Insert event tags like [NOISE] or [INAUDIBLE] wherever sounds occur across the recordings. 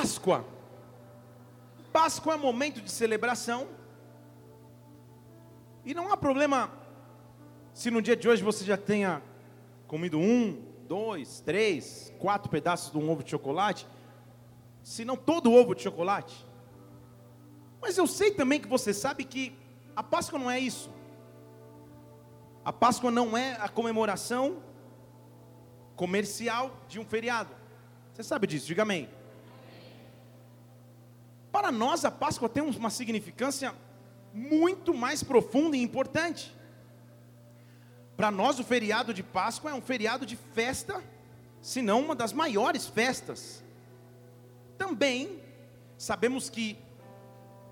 Páscoa. Páscoa é momento de celebração. E não há problema se no dia de hoje você já tenha comido um, dois, três, quatro pedaços de um ovo de chocolate, se não todo ovo de chocolate. Mas eu sei também que você sabe que a Páscoa não é isso. A Páscoa não é a comemoração comercial de um feriado. Você sabe disso, diga amém. Para nós, a Páscoa tem uma significância muito mais profunda e importante. Para nós, o feriado de Páscoa é um feriado de festa, se não uma das maiores festas. Também sabemos que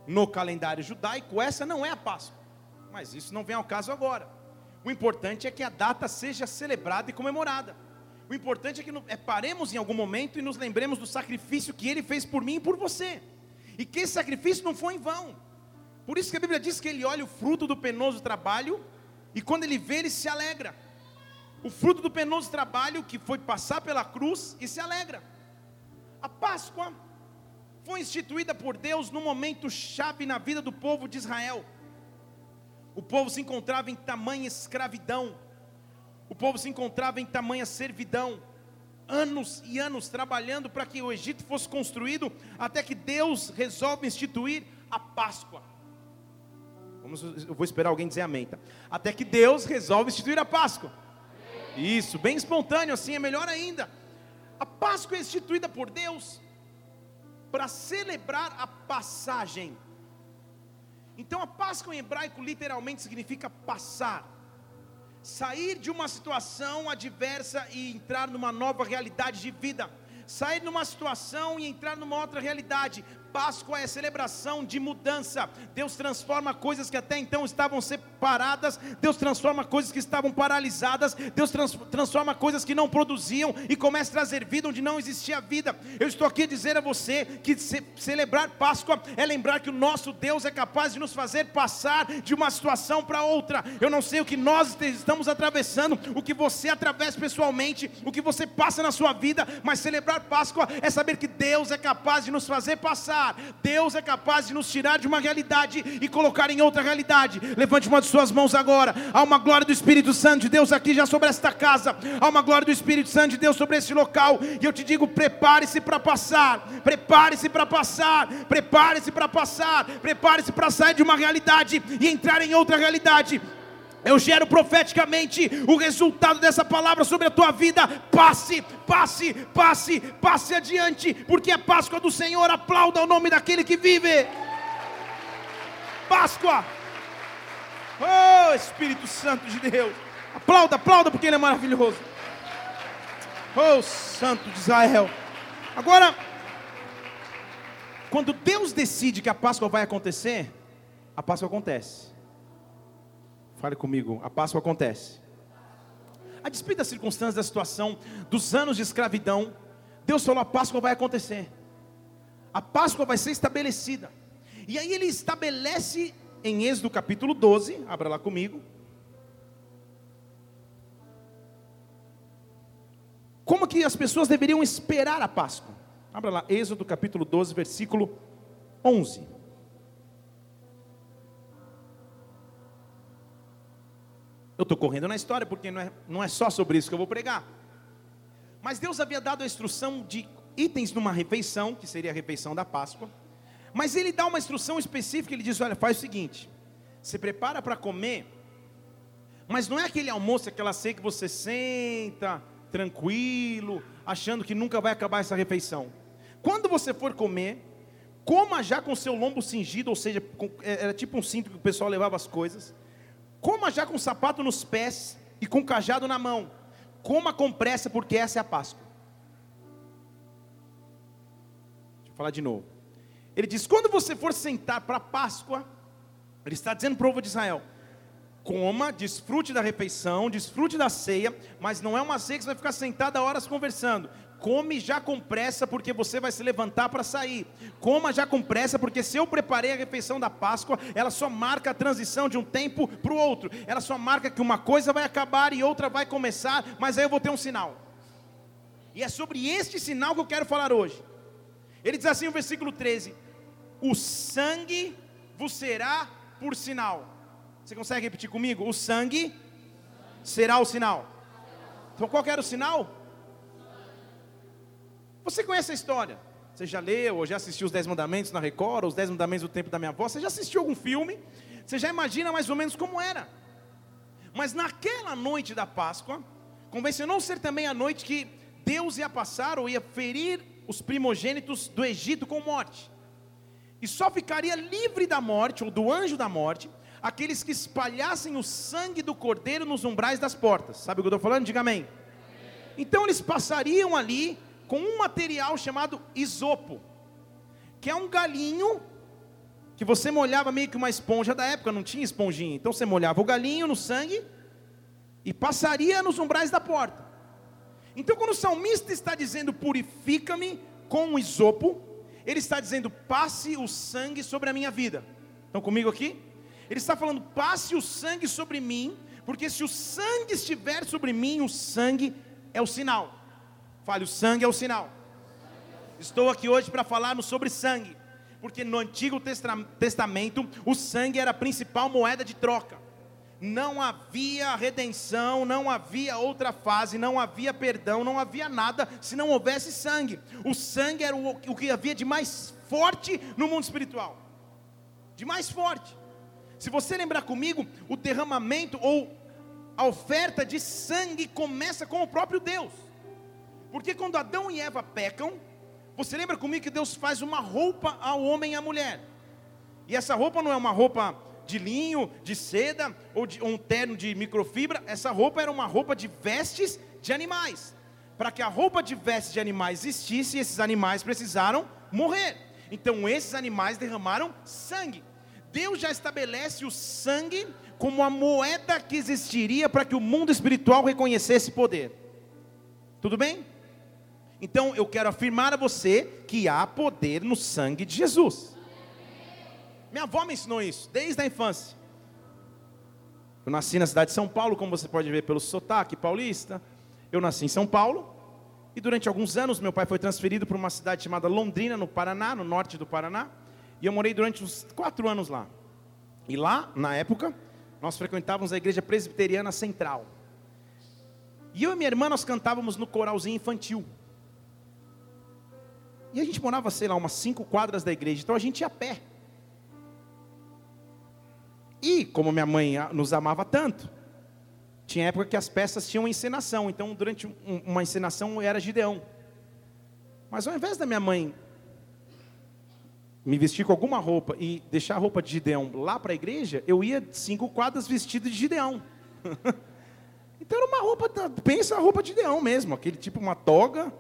no calendário judaico essa não é a Páscoa, mas isso não vem ao caso agora. O importante é que a data seja celebrada e comemorada. O importante é que é, paremos em algum momento e nos lembremos do sacrifício que ele fez por mim e por você. E que esse sacrifício não foi em vão. Por isso que a Bíblia diz que ele olha o fruto do penoso trabalho e quando ele vê, ele se alegra. O fruto do penoso trabalho que foi passar pela cruz e se alegra. A Páscoa foi instituída por Deus no momento chave na vida do povo de Israel. O povo se encontrava em tamanha escravidão. O povo se encontrava em tamanha servidão anos e anos trabalhando para que o Egito fosse construído, até que Deus resolve instituir a Páscoa. Vamos, eu vou esperar alguém dizer amém. Tá? Até que Deus resolve instituir a Páscoa. Isso, bem espontâneo assim, é melhor ainda. A Páscoa é instituída por Deus para celebrar a passagem. Então a Páscoa em hebraico literalmente significa passar sair de uma situação adversa e entrar numa nova realidade de vida, sair de uma situação e entrar numa outra realidade, Páscoa é celebração de mudança. Deus transforma coisas que até então estavam separadas, Deus transforma coisas que estavam paralisadas, Deus trans, transforma coisas que não produziam e começa a trazer vida onde não existia vida. Eu estou aqui a dizer a você que ce, celebrar Páscoa é lembrar que o nosso Deus é capaz de nos fazer passar de uma situação para outra. Eu não sei o que nós estamos atravessando, o que você atravessa pessoalmente, o que você passa na sua vida, mas celebrar Páscoa é saber que Deus é capaz de nos fazer passar Deus é capaz de nos tirar de uma realidade e colocar em outra realidade. Levante uma de suas mãos agora. Há uma glória do Espírito Santo de Deus aqui já sobre esta casa. Há uma glória do Espírito Santo de Deus sobre esse local. E eu te digo: prepare-se para passar. Prepare-se para passar. Prepare-se para passar. Prepare-se para sair de uma realidade e entrar em outra realidade. Eu gero profeticamente o resultado dessa palavra sobre a tua vida. Passe, passe, passe, passe adiante, porque é Páscoa do Senhor. Aplauda o nome daquele que vive. Páscoa. Oh, Espírito Santo de Deus. Aplauda, aplauda, porque Ele é maravilhoso. Oh, Santo de Israel. Agora, quando Deus decide que a Páscoa vai acontecer, a Páscoa acontece. Fale comigo, a Páscoa acontece. A despeito das circunstâncias, da situação, dos anos de escravidão, Deus falou: a Páscoa vai acontecer. A Páscoa vai ser estabelecida. E aí ele estabelece em Êxodo capítulo 12, abra lá comigo. Como que as pessoas deveriam esperar a Páscoa? Abra lá, Êxodo capítulo 12, versículo 11. Eu estou correndo na história porque não é, não é só sobre isso que eu vou pregar. Mas Deus havia dado a instrução de itens numa refeição, que seria a refeição da Páscoa. Mas ele dá uma instrução específica, ele diz: olha, faz o seguinte: se prepara para comer, mas não é aquele almoço, aquela ceia que você senta tranquilo, achando que nunca vai acabar essa refeição. Quando você for comer, coma já com seu lombo cingido, ou seja, é, era tipo um cinto que o pessoal levava as coisas. Coma já com sapato nos pés e com cajado na mão. Coma com pressa, porque essa é a Páscoa. Deixa eu falar de novo. Ele diz: quando você for sentar para a Páscoa, ele está dizendo para o povo de Israel: coma, desfrute da refeição, desfrute da ceia, mas não é uma ceia que você vai ficar sentado horas conversando. Come já com pressa, porque você vai se levantar para sair. Coma já com pressa, porque se eu preparei a refeição da Páscoa, ela só marca a transição de um tempo para o outro. Ela só marca que uma coisa vai acabar e outra vai começar, mas aí eu vou ter um sinal. E é sobre este sinal que eu quero falar hoje. Ele diz assim no versículo 13: O sangue vos será por sinal. Você consegue repetir comigo? O sangue será o sinal. Então qual era o sinal? Você conhece a história? Você já leu ou já assistiu os Dez Mandamentos na Record, ou os Dez Mandamentos do Tempo da Minha Avó? Você já assistiu algum filme? Você já imagina mais ou menos como era. Mas naquela noite da Páscoa, convencionou ser também a noite que Deus ia passar ou ia ferir os primogênitos do Egito com morte. E só ficaria livre da morte ou do anjo da morte aqueles que espalhassem o sangue do cordeiro nos umbrais das portas. Sabe o que eu estou falando? Diga amém. Então eles passariam ali com um material chamado isopo, que é um galinho que você molhava meio que uma esponja da época, não tinha esponjinha. Então você molhava o galinho no sangue e passaria nos umbrais da porta. Então quando o salmista está dizendo purifica-me com o isopo, ele está dizendo passe o sangue sobre a minha vida. Estão comigo aqui? Ele está falando passe o sangue sobre mim, porque se o sangue estiver sobre mim, o sangue é o sinal. Fale, o sangue é o sinal. Estou aqui hoje para falarmos sobre sangue, porque no Antigo Testamento o sangue era a principal moeda de troca. Não havia redenção, não havia outra fase, não havia perdão, não havia nada se não houvesse sangue. O sangue era o, o que havia de mais forte no mundo espiritual. De mais forte. Se você lembrar comigo, o derramamento ou a oferta de sangue começa com o próprio Deus. Porque quando Adão e Eva pecam, você lembra comigo que Deus faz uma roupa ao homem e à mulher. E essa roupa não é uma roupa de linho, de seda ou, de, ou um terno de microfibra. Essa roupa era uma roupa de vestes de animais. Para que a roupa de vestes de animais existisse, esses animais precisaram morrer. Então esses animais derramaram sangue. Deus já estabelece o sangue como a moeda que existiria para que o mundo espiritual reconhecesse poder. Tudo bem? Então eu quero afirmar a você que há poder no sangue de Jesus. Minha avó me ensinou isso desde a infância. Eu nasci na cidade de São Paulo, como você pode ver pelo sotaque paulista. Eu nasci em São Paulo e durante alguns anos meu pai foi transferido para uma cidade chamada Londrina, no Paraná, no norte do Paraná. E eu morei durante uns quatro anos lá. E lá, na época, nós frequentávamos a igreja presbiteriana central. E eu e minha irmã nós cantávamos no coralzinho infantil. E a gente morava, sei lá, umas cinco quadras da igreja, então a gente ia a pé. E, como minha mãe nos amava tanto, tinha época que as peças tinham encenação, então durante uma encenação era Gideão. Mas ao invés da minha mãe me vestir com alguma roupa e deixar a roupa de Gideão lá para a igreja, eu ia cinco quadras vestido de Gideão. [LAUGHS] então era uma roupa, pensa a roupa de Gideão mesmo, aquele tipo uma toga,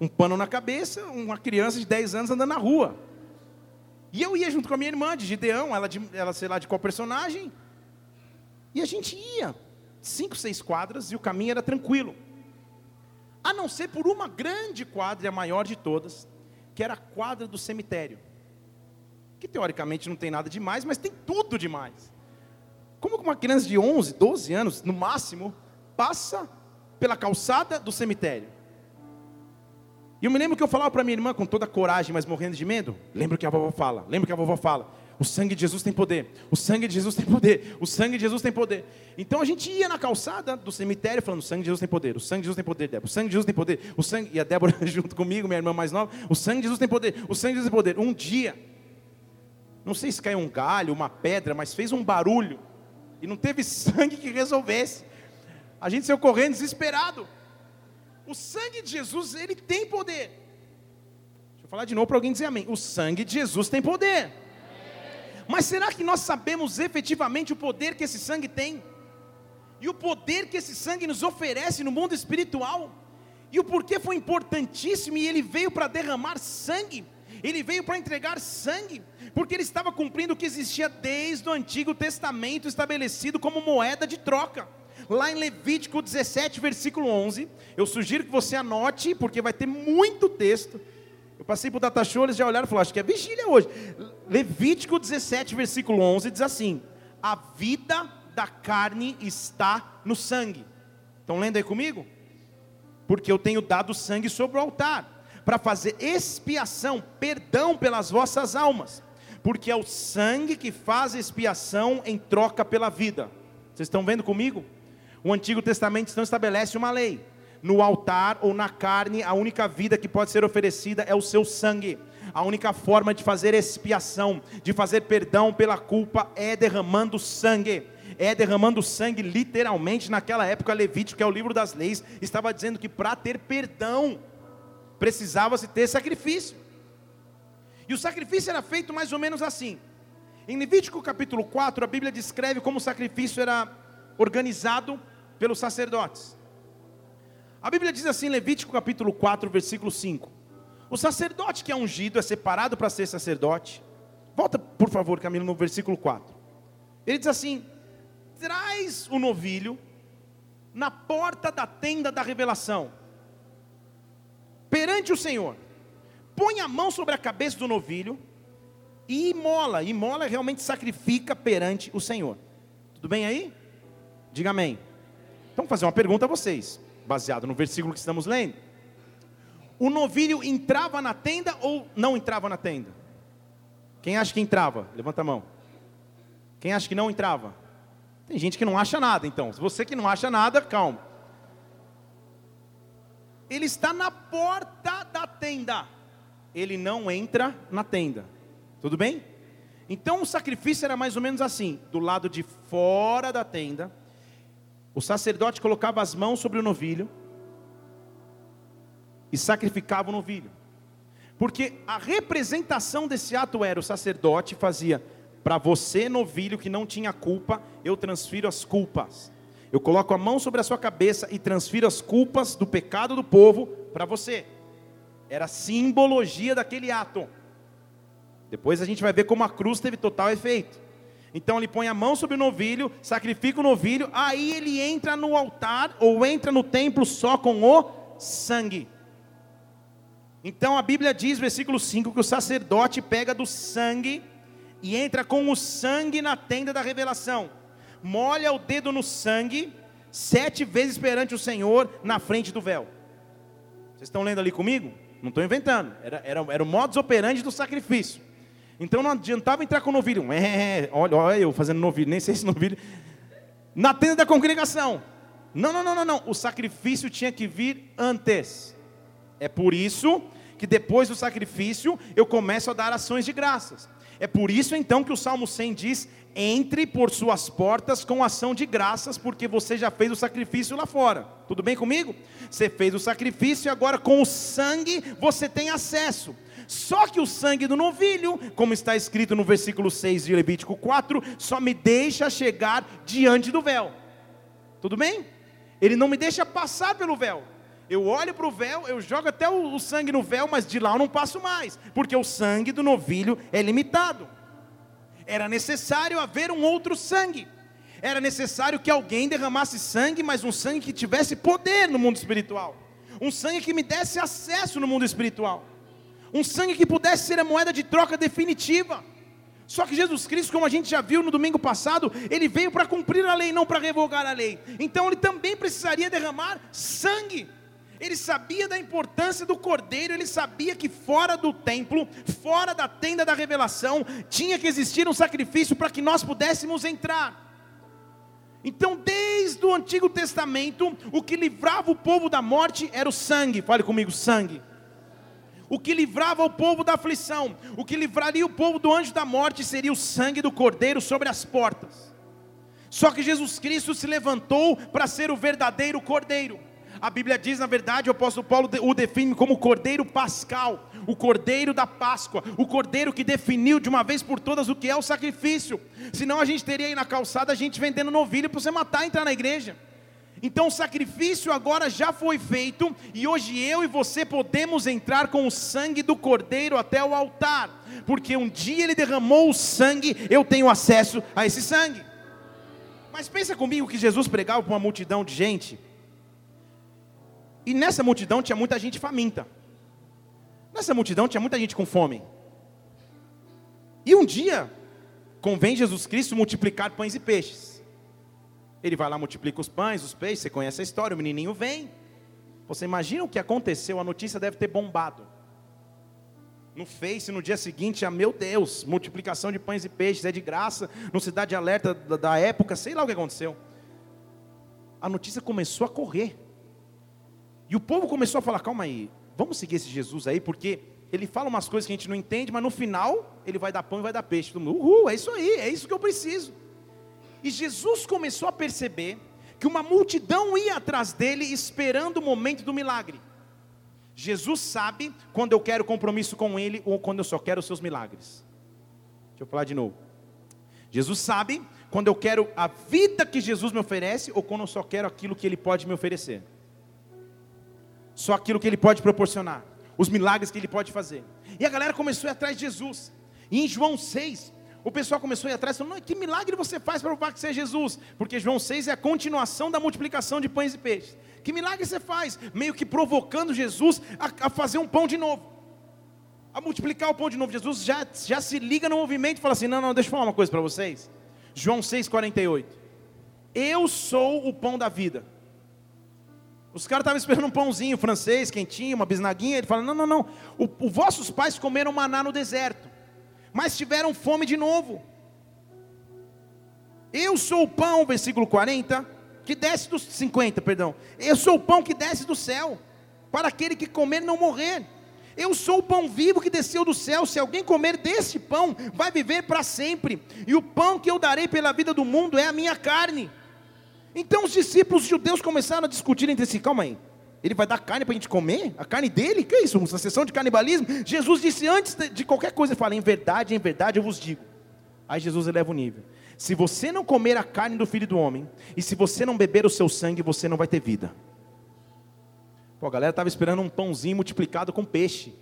um pano na cabeça, uma criança de 10 anos andando na rua. E eu ia junto com a minha irmã de Gideão, ela, de, ela sei lá de qual personagem. E a gente ia, cinco, seis quadras, e o caminho era tranquilo. A não ser por uma grande quadra, a maior de todas, que era a quadra do cemitério. Que teoricamente não tem nada demais, mas tem tudo demais. Como uma criança de 11, 12 anos, no máximo, passa pela calçada do cemitério? E eu me lembro que eu falava para minha irmã com toda coragem, mas morrendo de medo. Lembro que a vovó fala, lembro que a vovó fala. O sangue de Jesus tem poder. O sangue de Jesus tem poder. O sangue de Jesus tem poder. Então a gente ia na calçada do cemitério falando: o sangue de Jesus tem poder. O sangue de Jesus tem poder, Débora. O sangue de Jesus tem poder. O sangue e a Débora [LAUGHS] junto comigo, minha irmã mais nova. O sangue de Jesus tem poder. O sangue de Jesus tem poder. Um dia, não sei se caiu um galho, uma pedra, mas fez um barulho e não teve sangue que resolvesse. A gente saiu correndo desesperado. O sangue de Jesus, ele tem poder. Deixa eu falar de novo para alguém dizer amém. O sangue de Jesus tem poder. Mas será que nós sabemos efetivamente o poder que esse sangue tem? E o poder que esse sangue nos oferece no mundo espiritual? E o porquê foi importantíssimo e ele veio para derramar sangue? Ele veio para entregar sangue, porque ele estava cumprindo o que existia desde o Antigo Testamento estabelecido como moeda de troca lá em Levítico 17, versículo 11. Eu sugiro que você anote, porque vai ter muito texto. Eu passei por data show, eles já olharam e falaram, acho que é vigília hoje. Levítico 17, versículo 11 diz assim: A vida da carne está no sangue. Estão lendo aí comigo? Porque eu tenho dado sangue sobre o altar para fazer expiação, perdão pelas vossas almas, porque é o sangue que faz expiação em troca pela vida. Vocês estão vendo comigo? O Antigo Testamento então estabelece uma lei. No altar ou na carne, a única vida que pode ser oferecida é o seu sangue. A única forma de fazer expiação, de fazer perdão pela culpa, é derramando sangue é derramando sangue, literalmente, naquela época, Levítico, que é o livro das leis, estava dizendo que para ter perdão, precisava-se ter sacrifício. E o sacrifício era feito mais ou menos assim. Em Levítico capítulo 4, a Bíblia descreve como o sacrifício era organizado pelos sacerdotes. A Bíblia diz assim, Levítico capítulo 4, versículo 5: O sacerdote que é ungido é separado para ser sacerdote. Volta, por favor, Camilo, no versículo 4. Ele diz assim: traz o novilho na porta da tenda da revelação, perante o Senhor, põe a mão sobre a cabeça do novilho e imola, imola realmente sacrifica perante o Senhor. Tudo bem aí? Diga amém. Então vou fazer uma pergunta a vocês, baseado no versículo que estamos lendo. O novilho entrava na tenda ou não entrava na tenda? Quem acha que entrava? Levanta a mão. Quem acha que não entrava? Tem gente que não acha nada, então. Se você que não acha nada, calma. Ele está na porta da tenda. Ele não entra na tenda. Tudo bem? Então o sacrifício era mais ou menos assim: do lado de fora da tenda, o sacerdote colocava as mãos sobre o novilho e sacrificava o novilho. Porque a representação desse ato era o sacerdote fazia para você, novilho que não tinha culpa, eu transfiro as culpas. Eu coloco a mão sobre a sua cabeça e transfiro as culpas do pecado do povo para você. Era a simbologia daquele ato. Depois a gente vai ver como a cruz teve total efeito. Então ele põe a mão sobre o novilho, sacrifica o novilho, aí ele entra no altar ou entra no templo só com o sangue. Então a Bíblia diz, versículo 5, que o sacerdote pega do sangue e entra com o sangue na tenda da revelação. Molha o dedo no sangue, sete vezes perante o Senhor, na frente do véu. Vocês estão lendo ali comigo? Não estou inventando. Era, era, era o modus operandi do sacrifício. Então não adiantava entrar com o novilho. É, olha, olha eu fazendo novilho, nem sei se novilho. Na tenda da congregação. Não, não, não, não, não. O sacrifício tinha que vir antes. É por isso que depois do sacrifício eu começo a dar ações de graças. É por isso então que o Salmo 100 diz: entre por suas portas com ação de graças, porque você já fez o sacrifício lá fora. Tudo bem comigo? Você fez o sacrifício e agora com o sangue você tem acesso. Só que o sangue do novilho, como está escrito no versículo 6 de Levítico 4, só me deixa chegar diante do véu. Tudo bem? Ele não me deixa passar pelo véu. Eu olho para o véu, eu jogo até o, o sangue no véu, mas de lá eu não passo mais, porque o sangue do novilho é limitado. Era necessário haver um outro sangue. Era necessário que alguém derramasse sangue, mas um sangue que tivesse poder no mundo espiritual. Um sangue que me desse acesso no mundo espiritual. Um sangue que pudesse ser a moeda de troca definitiva. Só que Jesus Cristo, como a gente já viu no domingo passado, ele veio para cumprir a lei, não para revogar a lei. Então ele também precisaria derramar sangue. Ele sabia da importância do cordeiro, ele sabia que fora do templo, fora da tenda da revelação, tinha que existir um sacrifício para que nós pudéssemos entrar. Então, desde o Antigo Testamento, o que livrava o povo da morte era o sangue. Fale comigo, sangue. O que livrava o povo da aflição, o que livraria o povo do anjo da morte seria o sangue do cordeiro sobre as portas. Só que Jesus Cristo se levantou para ser o verdadeiro cordeiro. A Bíblia diz, na verdade, o apóstolo Paulo o define como o cordeiro pascal, o cordeiro da Páscoa, o cordeiro que definiu de uma vez por todas o que é o sacrifício. Senão a gente teria aí na calçada a gente vendendo novilho para você matar e entrar na igreja. Então o sacrifício agora já foi feito e hoje eu e você podemos entrar com o sangue do cordeiro até o altar, porque um dia ele derramou o sangue, eu tenho acesso a esse sangue. Mas pensa comigo que Jesus pregava para uma multidão de gente, e nessa multidão tinha muita gente faminta. Nessa multidão tinha muita gente com fome. E um dia, convém Jesus Cristo multiplicar pães e peixes. Ele vai lá, multiplica os pães, os peixes, você conhece a história, o menininho vem. Você imagina o que aconteceu, a notícia deve ter bombado. no Face no dia seguinte, ah, meu Deus, multiplicação de pães e peixes é de graça, no Cidade Alerta da, da época, sei lá o que aconteceu. A notícia começou a correr. E o povo começou a falar: calma aí, vamos seguir esse Jesus aí, porque ele fala umas coisas que a gente não entende, mas no final ele vai dar pão e vai dar peixe. Todo mundo, uhul, é isso aí, é isso que eu preciso. E Jesus começou a perceber que uma multidão ia atrás dele esperando o momento do milagre. Jesus sabe quando eu quero compromisso com ele ou quando eu só quero os seus milagres. Deixa eu falar de novo. Jesus sabe quando eu quero a vida que Jesus me oferece ou quando eu só quero aquilo que ele pode me oferecer. Só aquilo que ele pode proporcionar, os milagres que ele pode fazer. E a galera começou a ir atrás de Jesus. E em João 6, o pessoal começou a ir atrás, falando, que milagre você faz para provar que você é Jesus? Porque João 6 é a continuação da multiplicação de pães e peixes. Que milagre você faz? Meio que provocando Jesus a, a fazer um pão de novo. A multiplicar o pão de novo. Jesus já, já se liga no movimento e fala assim: não, não, deixa eu falar uma coisa para vocês. João 6,48. Eu sou o pão da vida. Os caras estavam esperando um pãozinho francês, quentinho, uma bisnaguinha. Ele fala: Não, não, não. Os vossos pais comeram maná no deserto mas tiveram fome de novo. Eu sou o pão, versículo 40, que desce dos 50, perdão. Eu sou o pão que desce do céu, para aquele que comer não morrer. Eu sou o pão vivo que desceu do céu. Se alguém comer desse pão, vai viver para sempre. E o pão que eu darei pela vida do mundo é a minha carne. Então os discípulos judeus começaram a discutir entre si: calma aí, ele vai dar carne para a gente comer? A carne dele? Que é isso? Uma sessão de canibalismo? Jesus disse antes de qualquer coisa, ele fala, em verdade, em verdade eu vos digo. Aí Jesus eleva o nível. Se você não comer a carne do Filho do Homem, e se você não beber o seu sangue, você não vai ter vida. Pô, a galera estava esperando um pãozinho multiplicado com peixe.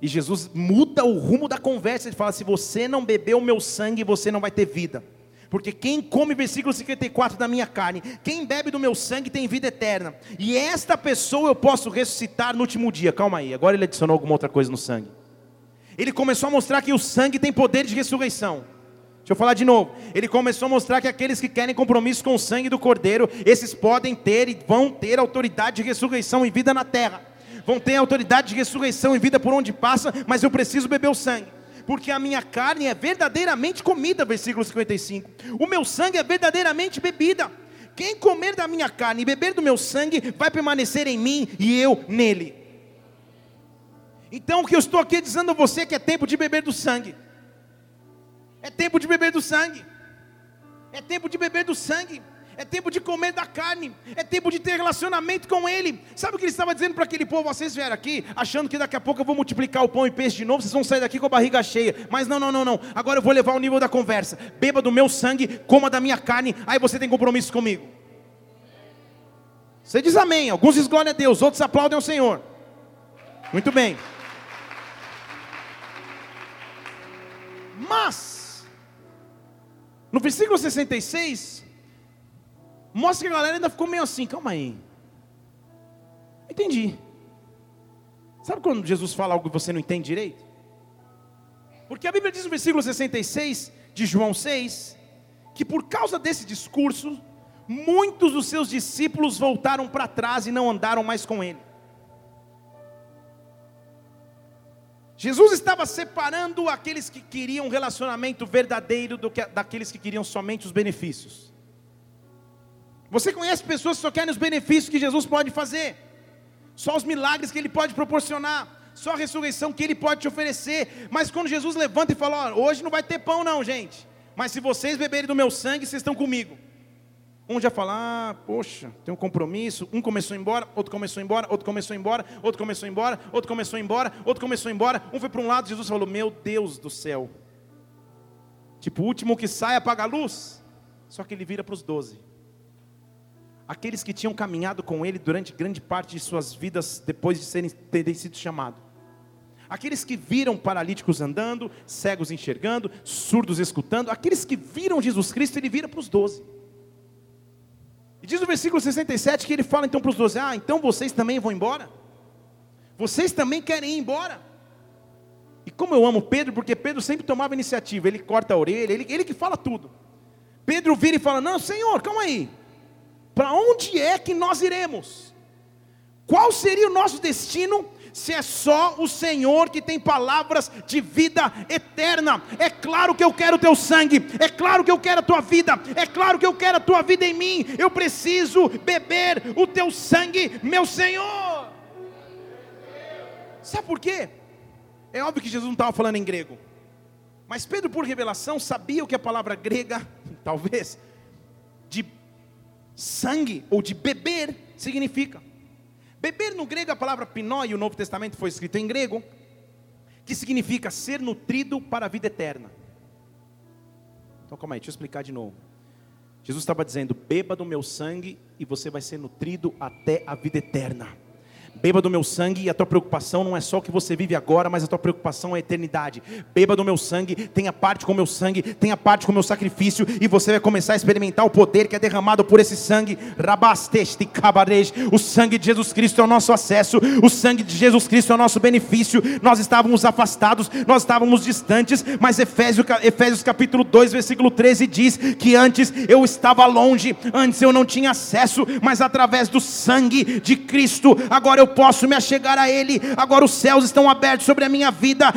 E Jesus muda o rumo da conversa. Ele fala: se você não beber o meu sangue, você não vai ter vida. Porque quem come, versículo 54, da minha carne, quem bebe do meu sangue tem vida eterna. E esta pessoa eu posso ressuscitar no último dia. Calma aí, agora ele adicionou alguma outra coisa no sangue. Ele começou a mostrar que o sangue tem poder de ressurreição. Deixa eu falar de novo. Ele começou a mostrar que aqueles que querem compromisso com o sangue do Cordeiro, esses podem ter e vão ter autoridade de ressurreição e vida na terra. Vão ter autoridade de ressurreição e vida por onde passa, mas eu preciso beber o sangue porque a minha carne é verdadeiramente comida, versículo 55. O meu sangue é verdadeiramente bebida. Quem comer da minha carne e beber do meu sangue vai permanecer em mim e eu nele. Então o que eu estou aqui dizendo a você é que é tempo de beber do sangue. É tempo de beber do sangue. É tempo de beber do sangue é tempo de comer da carne, é tempo de ter relacionamento com Ele. Sabe o que ele estava dizendo para aquele povo? Vocês vieram aqui achando que daqui a pouco eu vou multiplicar o pão e peixe de novo, vocês vão sair daqui com a barriga cheia. Mas não, não, não, não. Agora eu vou levar o nível da conversa. Beba do meu sangue, coma da minha carne, aí você tem compromisso comigo. Você diz amém. Alguns dizem glória a Deus, outros aplaudem ao Senhor. Muito bem. Mas, no versículo 66, mostra que a galera ainda ficou meio assim, calma aí. Entendi. Sabe quando Jesus fala algo que você não entende direito? Porque a Bíblia diz no versículo 66 de João 6, que por causa desse discurso, muitos dos seus discípulos voltaram para trás e não andaram mais com ele. Jesus estava separando aqueles que queriam um relacionamento verdadeiro do que, daqueles que queriam somente os benefícios. Você conhece pessoas que só querem os benefícios que Jesus pode fazer, só os milagres que Ele pode proporcionar, só a ressurreição que Ele pode te oferecer. Mas quando Jesus levanta e fala: oh, hoje não vai ter pão, não, gente, mas se vocês beberem do meu sangue, vocês estão comigo. Um já fala, ah, poxa, tem um compromisso. Um começou embora, outro começou embora, outro começou embora, outro começou embora, outro começou embora, outro começou embora. Um foi para um lado, Jesus falou: Meu Deus do céu. Tipo, o último que sai apaga a luz. Só que ele vira para os doze aqueles que tinham caminhado com ele durante grande parte de suas vidas depois de serem, terem sido chamados. Aqueles que viram paralíticos andando, cegos enxergando, surdos escutando, aqueles que viram Jesus Cristo, ele vira para os doze. E diz no versículo 67 que ele fala então para os doze: Ah, então vocês também vão embora? Vocês também querem ir embora? E como eu amo Pedro, porque Pedro sempre tomava iniciativa, ele corta a orelha, ele, ele que fala tudo. Pedro vira e fala: Não, Senhor, calma aí, para onde é que nós iremos? Qual seria o nosso destino se é só o Senhor que tem palavras de vida eterna. É claro que eu quero o teu sangue, é claro que eu quero a tua vida, é claro que eu quero a tua vida em mim. Eu preciso beber o teu sangue, meu Senhor. Sabe por quê? É óbvio que Jesus não estava falando em grego. Mas Pedro, por revelação, sabia o que a palavra grega, [LAUGHS] talvez, de sangue ou de beber significa. Beber no grego, a palavra pinó, e o Novo Testamento foi escrito em grego, que significa ser nutrido para a vida eterna. Então calma aí, deixa eu explicar de novo. Jesus estava dizendo: beba do meu sangue e você vai ser nutrido até a vida eterna. Beba do meu sangue e a tua preocupação não é só o que você vive agora, mas a tua preocupação é a eternidade. Beba do meu sangue, tenha parte com o meu sangue, tenha parte com o meu sacrifício, e você vai começar a experimentar o poder que é derramado por esse sangue. Rabasteste cabarej. O sangue de Jesus Cristo é o nosso acesso, o sangue de Jesus Cristo é o nosso benefício. Nós estávamos afastados, nós estávamos distantes, mas Efésios, Efésios capítulo 2, versículo 13 diz que antes eu estava longe, antes eu não tinha acesso, mas através do sangue de Cristo, agora eu posso me achegar a Ele. Agora os céus estão abertos sobre a minha vida.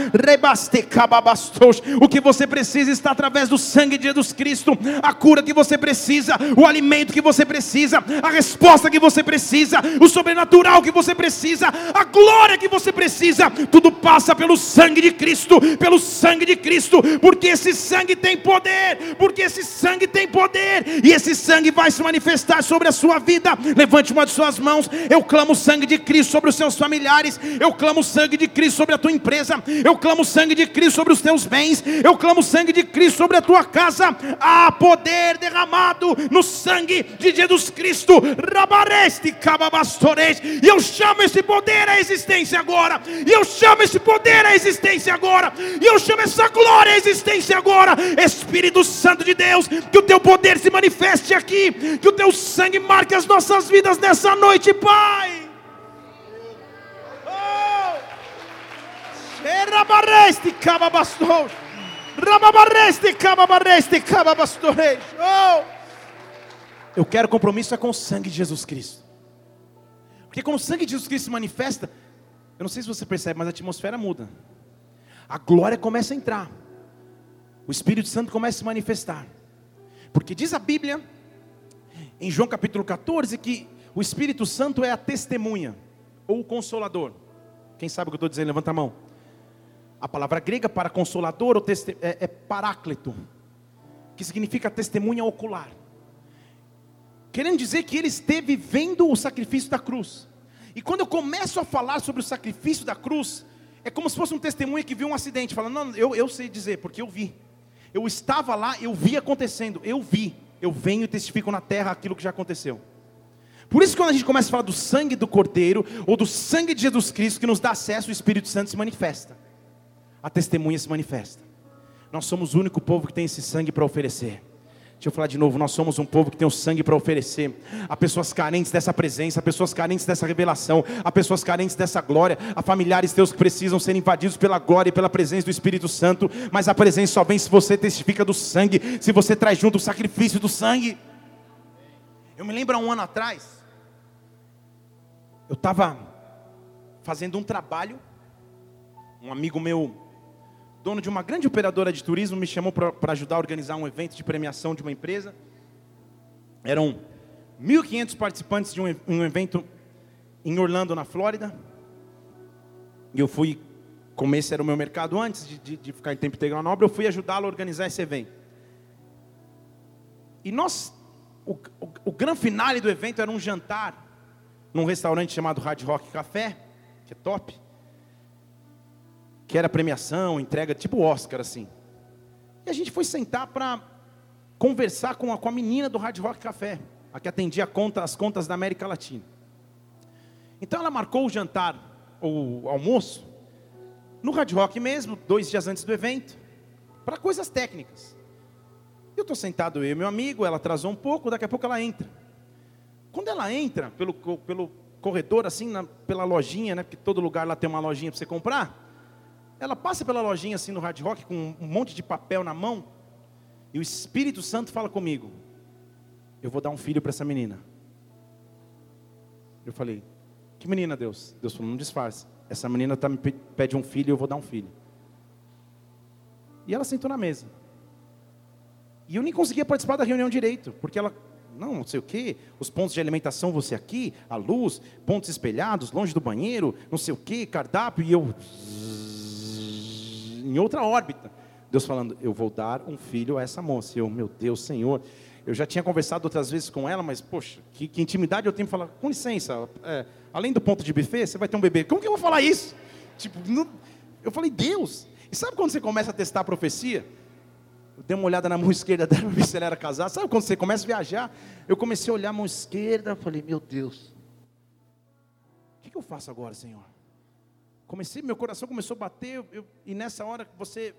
O que você precisa está através do sangue de Jesus Cristo. A cura que você precisa, o alimento que você precisa, a resposta que você precisa, o sobrenatural que você precisa, a glória que você precisa. Tudo passa pelo sangue de Cristo, pelo sangue de Cristo, porque esse sangue tem poder, porque esse sangue tem poder, e esse sangue vai se manifestar sobre a sua vida. Levante uma de suas mãos, eu clamo o sangue de Cristo sobre os seus familiares, eu clamo o sangue de Cristo sobre a tua empresa, eu clamo o sangue de Cristo sobre os teus bens, eu clamo o sangue de Cristo sobre a tua casa. Há poder derramado no sangue de Jesus Cristo. Rabareste cababastores. E eu chamo esse poder à existência agora. E eu chamo esse poder à existência agora. E eu chamo essa glória à existência agora. Espírito Santo de Deus, que o teu poder se manifeste aqui, que o teu sangue marque as nossas vidas nessa noite, Pai. Rabareste cababastor. Rababareste cababareste cababastores. Oh! Eu quero compromisso é com o sangue de Jesus Cristo. Porque como o sangue de Jesus Cristo se manifesta, eu não sei se você percebe, mas a atmosfera muda. A glória começa a entrar. O Espírito Santo começa a se manifestar. Porque diz a Bíblia, em João capítulo 14, que o Espírito Santo é a testemunha, ou o consolador. Quem sabe o que eu estou dizendo? Levanta a mão. A palavra grega para consolador é, é paráclito, que significa testemunha ocular. Querendo dizer que ele esteve vendo o sacrifício da cruz. E quando eu começo a falar sobre o sacrifício da cruz, é como se fosse um testemunha que viu um acidente. Fala, não, eu, eu sei dizer, porque eu vi. Eu estava lá, eu vi acontecendo, eu vi. Eu venho e testifico na terra aquilo que já aconteceu. Por isso, quando a gente começa a falar do sangue do Cordeiro, ou do sangue de Jesus Cristo, que nos dá acesso, o Espírito Santo se manifesta. A testemunha se manifesta. Nós somos o único povo que tem esse sangue para oferecer. Deixa eu falar de novo, nós somos um povo que tem o sangue para oferecer. Há pessoas carentes dessa presença, há pessoas carentes dessa revelação, há pessoas carentes dessa glória, há familiares teus que precisam ser invadidos pela glória e pela presença do Espírito Santo, mas a presença só vem se você testifica do sangue, se você traz junto o sacrifício do sangue. Eu me lembro há um ano atrás, eu estava fazendo um trabalho, um amigo meu, dono de uma grande operadora de turismo, me chamou para ajudar a organizar um evento de premiação de uma empresa. Eram 1.500 participantes de um, um evento em Orlando, na Flórida. E eu fui, como esse era o meu mercado antes de, de, de ficar em tempo integral na obra, eu fui ajudá-lo a organizar esse evento. E nós, o, o, o grande finale do evento era um jantar num restaurante chamado Hard Rock Café, que é top, que era premiação, entrega, tipo Oscar assim. E a gente foi sentar para conversar com a, com a menina do Hard Rock Café, a que atendia conta, as contas da América Latina. Então ela marcou o jantar, ou o almoço, no Hard Rock mesmo, dois dias antes do evento, para coisas técnicas. Eu estou sentado, eu e meu amigo, ela atrasou um pouco, daqui a pouco ela entra. Quando ela entra pelo, pelo corredor, assim, na, pela lojinha, né? Porque todo lugar lá tem uma lojinha para você comprar. Ela passa pela lojinha assim no Hard Rock com um monte de papel na mão. E o Espírito Santo fala comigo: Eu vou dar um filho para essa menina. Eu falei: Que menina, Deus? Deus falou: Não disfarce. essa menina tá, me pede um filho e eu vou dar um filho. E ela sentou na mesa. E eu nem conseguia participar da reunião direito, porque ela, não, não sei o quê, os pontos de alimentação você aqui, a luz, pontos espelhados, longe do banheiro, não sei o quê, cardápio, e eu em outra órbita. Deus falando, eu vou dar um filho a essa moça. Eu, meu Deus, Senhor. Eu já tinha conversado outras vezes com ela, mas, poxa, que, que intimidade eu tenho para falar, com licença, é, além do ponto de buffet, você vai ter um bebê. Como que eu vou falar isso? Tipo, não, eu falei, Deus. E sabe quando você começa a testar a profecia? Eu dei uma olhada na mão [LAUGHS] esquerda dela para ver se ela era casada. Sabe quando você começa a viajar? Eu comecei a olhar a mão esquerda, falei, meu Deus, o que, que eu faço agora, Senhor? Comecei, meu coração começou a bater, eu, e nessa hora você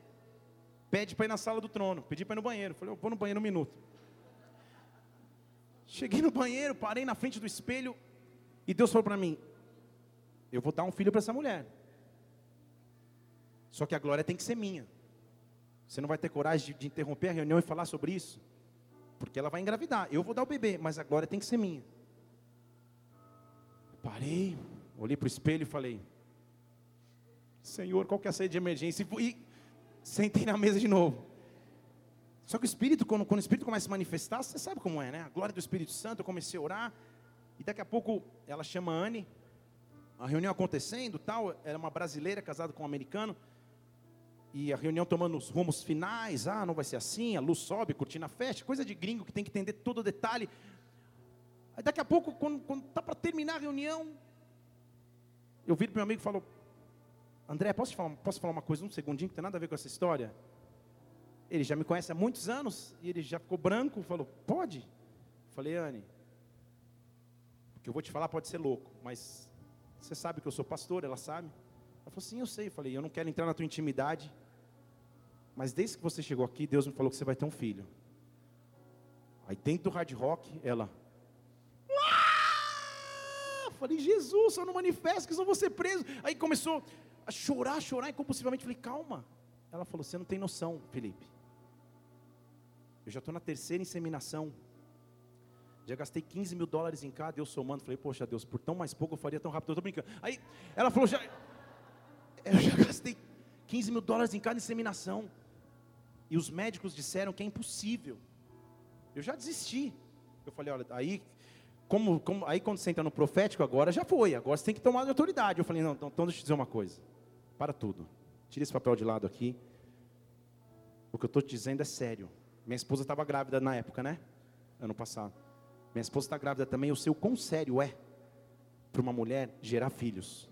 pede para ir na sala do trono, pedi para ir no banheiro. Falei, eu vou no banheiro um minuto. Cheguei no banheiro, parei na frente do espelho, e Deus falou para mim: Eu vou dar um filho para essa mulher. Só que a glória tem que ser minha. Você não vai ter coragem de, de interromper a reunião e falar sobre isso, porque ela vai engravidar. Eu vou dar o bebê, mas a glória tem que ser minha. Parei, olhei para o espelho e falei: Senhor, qual que é a saída de emergência? E sentei na mesa de novo. Só que o Espírito, quando, quando o Espírito começa a se manifestar, você sabe como é, né? A glória do Espírito Santo, eu comecei a orar. E daqui a pouco ela chama a Anne. A reunião acontecendo, tal. Era uma brasileira casada com um americano. E a reunião tomando os rumos finais. Ah, não vai ser assim. A luz sobe, cortina fecha. Coisa de gringo que tem que entender todo o detalhe. Aí daqui a pouco, quando está para terminar a reunião, eu viro para meu amigo e falo: André, posso falar, posso falar uma coisa, um segundinho, que tem nada a ver com essa história? Ele já me conhece há muitos anos, e ele já ficou branco, falou, pode? Falei, Anne, o que eu vou te falar pode ser louco, mas você sabe que eu sou pastor, ela sabe? Ela falou, sim, eu sei. Eu falei, eu não quero entrar na tua intimidade, mas desde que você chegou aqui, Deus me falou que você vai ter um filho. Aí dentro do hard rock, ela, Falei, Jesus, só não manifesta que senão vou ser preso. Aí começou a chorar, chorar incompulsivamente. Falei, calma. Ela falou, você não tem noção, Felipe. Eu já estou na terceira inseminação. Já gastei 15 mil dólares em cada, eu somando. Falei, poxa Deus, por tão mais pouco eu faria tão rápido. Eu estou brincando. Aí ela falou, já, eu já gastei 15 mil dólares em cada inseminação. E os médicos disseram que é impossível. Eu já desisti. Eu falei, olha, aí como, como, aí quando você entra no profético, agora já foi, agora você tem que tomar de autoridade. Eu falei, não, então, então deixa eu te dizer uma coisa. Para tudo. Tira esse papel de lado aqui. O que eu estou te dizendo é sério. Minha esposa estava grávida na época, né? Ano passado. Minha esposa está grávida também. Eu sei o quão sério é para uma mulher gerar filhos.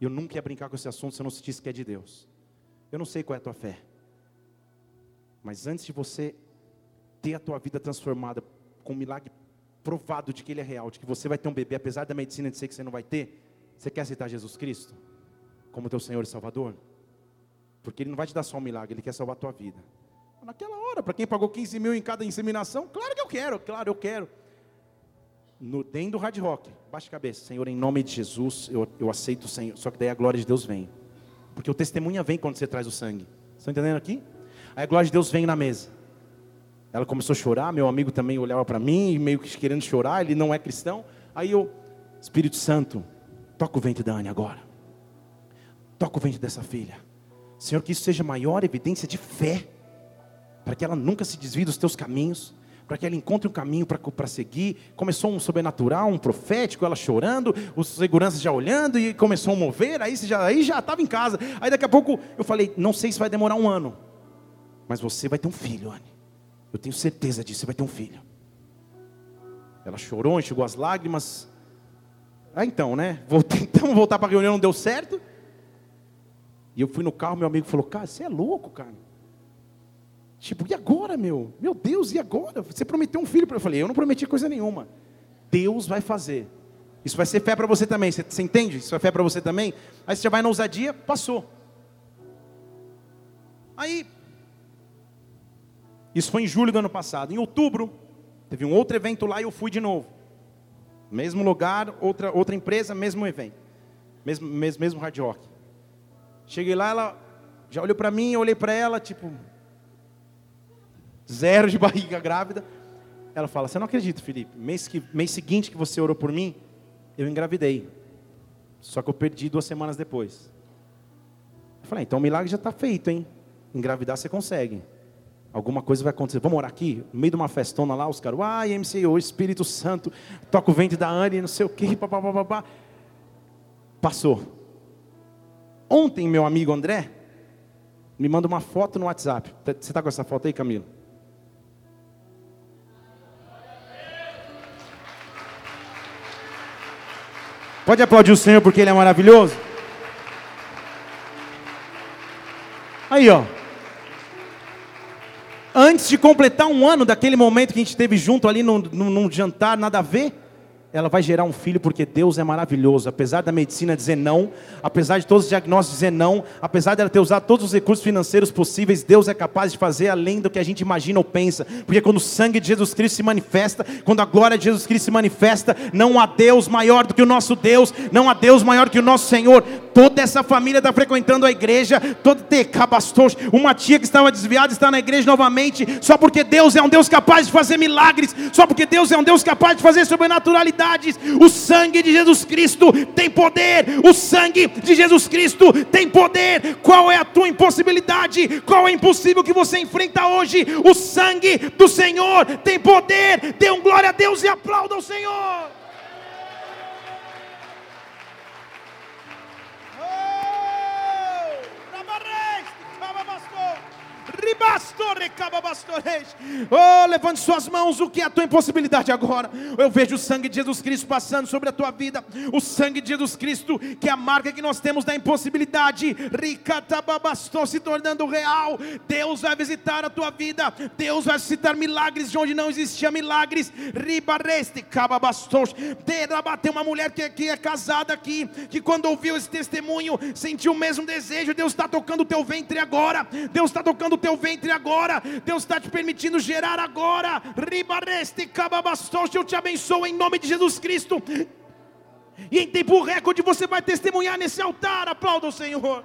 Eu nunca ia brincar com esse assunto se eu não sentisse que é de Deus. Eu não sei qual é a tua fé. Mas antes de você ter a tua vida transformada com um milagre provado de que ele é real, de que você vai ter um bebê, apesar da medicina dizer que você não vai ter, você quer aceitar Jesus Cristo como teu Senhor e Salvador? Porque Ele não vai te dar só um milagre, Ele quer salvar a tua vida. Naquela hora, para quem pagou 15 mil em cada inseminação, claro que eu quero, claro, eu quero. No, dentro do hard rock, baixa a cabeça, Senhor, em nome de Jesus, eu, eu aceito o Senhor. Só que daí a glória de Deus vem. Porque o testemunha vem quando você traz o sangue. Estão entendendo aqui? Aí a glória de Deus vem na mesa. Ela começou a chorar, meu amigo também olhava para mim, meio que querendo chorar, ele não é cristão. Aí eu, Espírito Santo, toca o ventre da Anne agora. Toca o ventre dessa filha. Senhor, que isso seja maior evidência de fé, para que ela nunca se desvie dos teus caminhos, para que ela encontre um caminho para seguir. Começou um sobrenatural, um profético, ela chorando, os seguranças já olhando e começou a mover. Aí já aí já estava em casa. Aí daqui a pouco eu falei: não sei se vai demorar um ano, mas você vai ter um filho, Anne. Eu tenho certeza disso, você vai ter um filho. Ela chorou, enxugou as lágrimas. Ah, então, né? Voltei, [LAUGHS] então voltar para a reunião, não deu certo. E eu fui no carro, meu amigo falou: Cara, você é louco, cara. Tipo, e agora, meu? Meu Deus, e agora? Você prometeu um filho para eu falei: Eu não prometi coisa nenhuma. Deus vai fazer. Isso vai ser fé para você também. Você, você entende? Isso é fé para você também. Aí você já vai na ousadia, passou. Aí isso foi em julho do ano passado. Em outubro, teve um outro evento lá e eu fui de novo. Mesmo lugar, outra, outra empresa, mesmo evento. Mesmo, mesmo, mesmo hard rock. Cheguei lá, ela já olhou para mim, eu olhei para ela, tipo, zero de [LAUGHS] barriga grávida. Ela fala: Você não acredita, Felipe? Mês, que, mês seguinte que você orou por mim, eu engravidei. Só que eu perdi duas semanas depois. Eu falei, ah, então o milagre já está feito, hein? Engravidar você consegue. Alguma coisa vai acontecer. Vamos orar aqui? No meio de uma festona lá, os caras, ai, MCO, Espírito Santo, toca o ventre da Anne, não sei o quê, papapá. Passou. Ontem, meu amigo André, me manda uma foto no WhatsApp. Tá, você está com essa foto aí, Camilo? Pode aplaudir o Senhor porque Ele é maravilhoso? Aí, ó. Antes de completar um ano daquele momento que a gente teve junto ali num, num, num jantar, nada a ver ela vai gerar um filho porque Deus é maravilhoso. Apesar da medicina dizer não, apesar de todos os diagnósticos dizer não, apesar dela ter usado todos os recursos financeiros possíveis, Deus é capaz de fazer além do que a gente imagina ou pensa. Porque quando o sangue de Jesus Cristo se manifesta, quando a glória de Jesus Cristo se manifesta, não há Deus maior do que o nosso Deus, não há Deus maior que o nosso Senhor. Toda essa família está frequentando a igreja, toda tecabastos, uma tia que estava desviada está na igreja novamente, só porque Deus é um Deus capaz de fazer milagres, só porque Deus é um Deus capaz de fazer sobrenaturalidade o sangue de Jesus Cristo tem poder. O sangue de Jesus Cristo tem poder. Qual é a tua impossibilidade? Qual é o impossível que você enfrenta hoje? O sangue do Senhor tem poder. Dê um glória a Deus e aplauda o Senhor. Oh, levante suas mãos, o que é a tua impossibilidade agora? Eu vejo o sangue de Jesus Cristo passando sobre a tua vida, o sangue de Jesus Cristo, que é a marca que nós temos da impossibilidade, se tornando real. Deus vai visitar a tua vida, Deus vai visitar milagres de onde não existia milagres. Ribareste, tem uma mulher que, que é casada aqui, que quando ouviu esse testemunho, sentiu o mesmo desejo. Deus está tocando o teu ventre agora, Deus está tocando o teu ventre agora. Deus está te permitindo gerar agora. Ribareste cababastos, eu te abençoo em nome de Jesus Cristo. E em tempo recorde você vai testemunhar nesse altar. Aplauda o Senhor.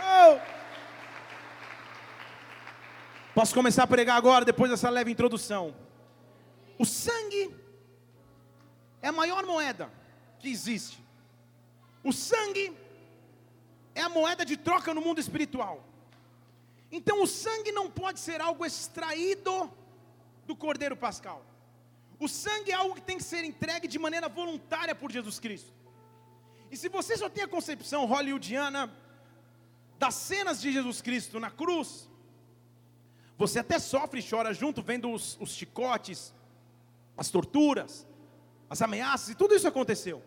Oh. Posso começar a pregar agora, depois dessa leve introdução. O sangue é a maior moeda que existe. O sangue é a moeda de troca no mundo espiritual. Então o sangue não pode ser algo extraído do Cordeiro Pascal. O sangue é algo que tem que ser entregue de maneira voluntária por Jesus Cristo. E se você só tem a concepção hollywoodiana das cenas de Jesus Cristo na cruz, você até sofre e chora junto, vendo os, os chicotes, as torturas, as ameaças, e tudo isso aconteceu.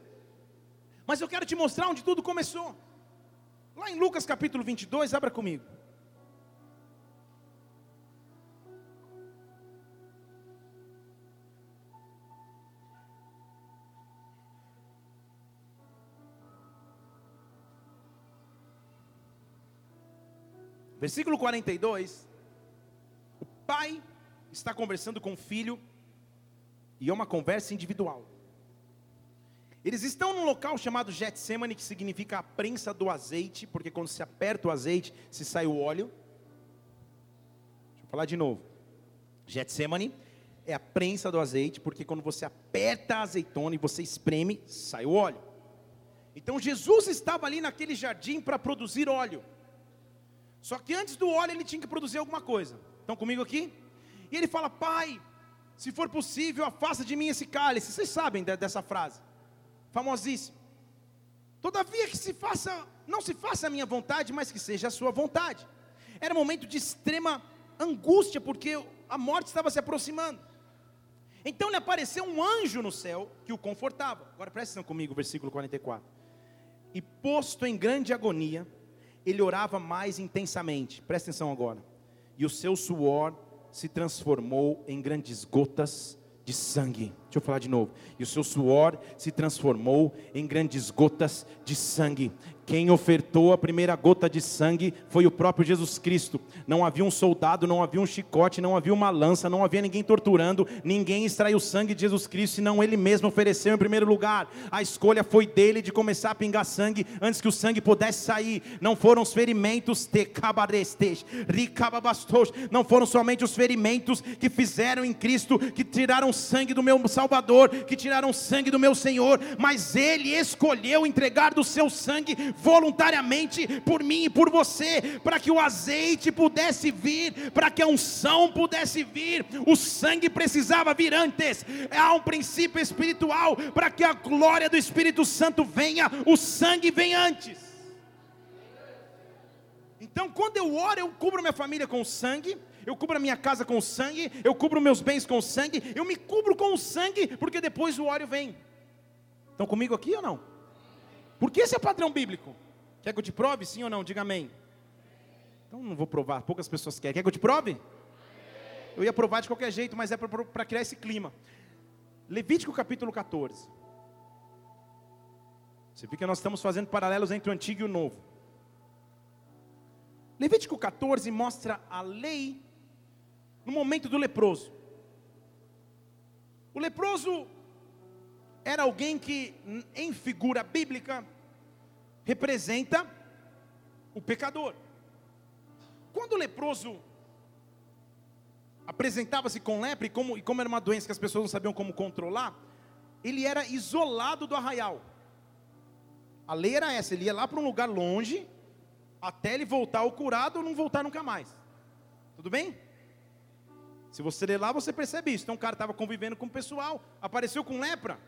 Mas eu quero te mostrar onde tudo começou. Lá em Lucas capítulo 22, abra comigo. Versículo 42. O pai está conversando com o filho, e é uma conversa individual. Eles estão num local chamado Getsemane, que significa a prensa do azeite, porque quando se aperta o azeite, se sai o óleo. Deixa eu falar de novo. Getsemane é a prensa do azeite, porque quando você aperta a azeitona e você espreme, sai o óleo. Então Jesus estava ali naquele jardim para produzir óleo. Só que antes do óleo ele tinha que produzir alguma coisa. Estão comigo aqui? E ele fala: Pai, se for possível, afasta de mim esse cálice. Vocês sabem dessa frase famosíssimo. Todavia que se faça, não se faça a minha vontade, mas que seja a sua vontade. Era um momento de extrema angústia, porque a morte estava se aproximando. Então lhe apareceu um anjo no céu que o confortava. Agora presta atenção comigo, versículo 44. E posto em grande agonia, ele orava mais intensamente. Presta atenção agora. E o seu suor se transformou em grandes gotas de sangue. Deixa eu falar de novo. E o seu suor se transformou em grandes gotas de sangue. Quem ofertou a primeira gota de sangue foi o próprio Jesus Cristo. Não havia um soldado, não havia um chicote, não havia uma lança, não havia ninguém torturando, ninguém extraiu o sangue de Jesus Cristo, senão ele mesmo ofereceu em primeiro lugar. A escolha foi dele de começar a pingar sangue antes que o sangue pudesse sair. Não foram os ferimentos não foram somente os ferimentos que fizeram em Cristo, que tiraram sangue do meu Salvador, que tiraram sangue do meu Senhor, mas Ele escolheu entregar do seu sangue voluntariamente por mim e por você, para que o azeite pudesse vir, para que a unção pudesse vir. O sangue precisava vir antes. Há um princípio espiritual para que a glória do Espírito Santo venha, o sangue vem antes. Então, quando eu oro, eu cubro minha família com sangue, eu cubro a minha casa com sangue, eu cubro meus bens com sangue, eu me cubro com o sangue, porque depois o óleo vem. Estão comigo aqui ou não? Porque esse é padrão bíblico. Quer que eu te prove, sim ou não? Diga amém. Então não vou provar, poucas pessoas querem. Quer que eu te prove? Eu ia provar de qualquer jeito, mas é para criar esse clima. Levítico capítulo 14. Você vê que nós estamos fazendo paralelos entre o antigo e o novo. Levítico 14 mostra a lei no momento do leproso. O leproso era alguém que, em figura bíblica, representa o pecador. Quando o leproso apresentava-se com lepra, e como, e como era uma doença que as pessoas não sabiam como controlar, ele era isolado do arraial. A lei era essa: ele ia lá para um lugar longe, até ele voltar ao curado ou não voltar nunca mais. Tudo bem? Se você ler lá, você percebe isso. Então o cara estava convivendo com o pessoal, apareceu com lepra.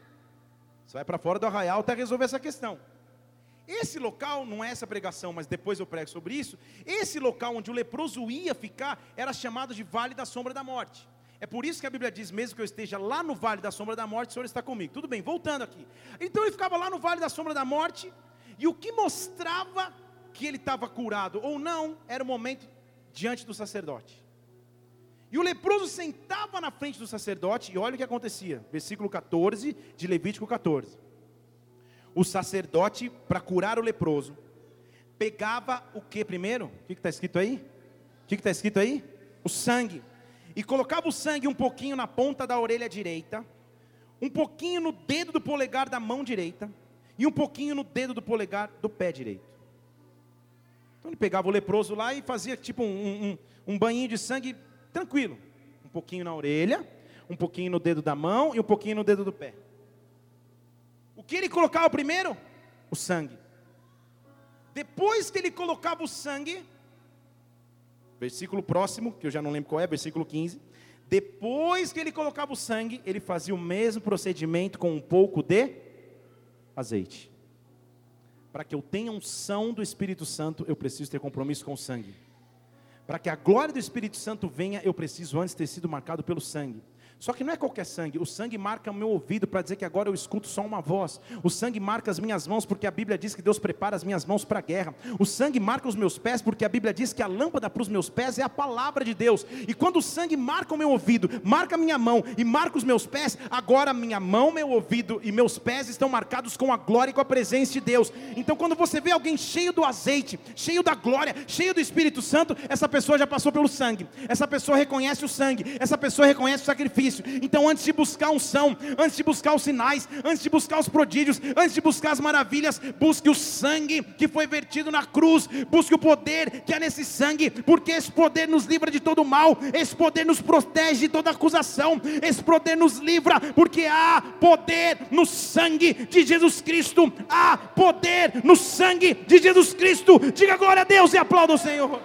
Você vai para fora do arraial até resolver essa questão. Esse local, não é essa pregação, mas depois eu prego sobre isso. Esse local onde o leproso ia ficar era chamado de Vale da Sombra da Morte. É por isso que a Bíblia diz: mesmo que eu esteja lá no Vale da Sombra da Morte, o Senhor está comigo. Tudo bem, voltando aqui. Então ele ficava lá no Vale da Sombra da Morte, e o que mostrava que ele estava curado ou não, era o momento diante do sacerdote. E o leproso sentava na frente do sacerdote, e olha o que acontecia, versículo 14 de Levítico 14. O sacerdote, para curar o leproso, pegava o que primeiro? O que está escrito aí? O que está escrito aí? O sangue. E colocava o sangue um pouquinho na ponta da orelha direita, um pouquinho no dedo do polegar da mão direita, e um pouquinho no dedo do polegar do pé direito. Então ele pegava o leproso lá e fazia tipo um, um, um banhinho de sangue tranquilo. Um pouquinho na orelha, um pouquinho no dedo da mão e um pouquinho no dedo do pé. O que ele colocava primeiro? O sangue. Depois que ele colocava o sangue, versículo próximo, que eu já não lembro qual é, versículo 15. Depois que ele colocava o sangue, ele fazia o mesmo procedimento com um pouco de azeite para que eu tenha unção do Espírito Santo, eu preciso ter compromisso com o sangue. Para que a glória do Espírito Santo venha, eu preciso antes ter sido marcado pelo sangue. Só que não é qualquer sangue, o sangue marca o meu ouvido para dizer que agora eu escuto só uma voz. O sangue marca as minhas mãos, porque a Bíblia diz que Deus prepara as minhas mãos para a guerra. O sangue marca os meus pés, porque a Bíblia diz que a lâmpada para os meus pés é a palavra de Deus. E quando o sangue marca o meu ouvido, marca a minha mão e marca os meus pés, agora minha mão, meu ouvido e meus pés estão marcados com a glória e com a presença de Deus. Então quando você vê alguém cheio do azeite, cheio da glória, cheio do Espírito Santo, essa pessoa já passou pelo sangue. Essa pessoa reconhece o sangue, essa pessoa reconhece o sacrifício Então, antes de buscar unção, antes de buscar os sinais, antes de buscar os prodígios, antes de buscar as maravilhas, busque o sangue que foi vertido na cruz, busque o poder que é nesse sangue, porque esse poder nos livra de todo mal, esse poder nos protege de toda acusação, esse poder nos livra, porque há poder no sangue de Jesus Cristo, há poder no sangue de Jesus Cristo. Diga glória a Deus e aplauda o Senhor.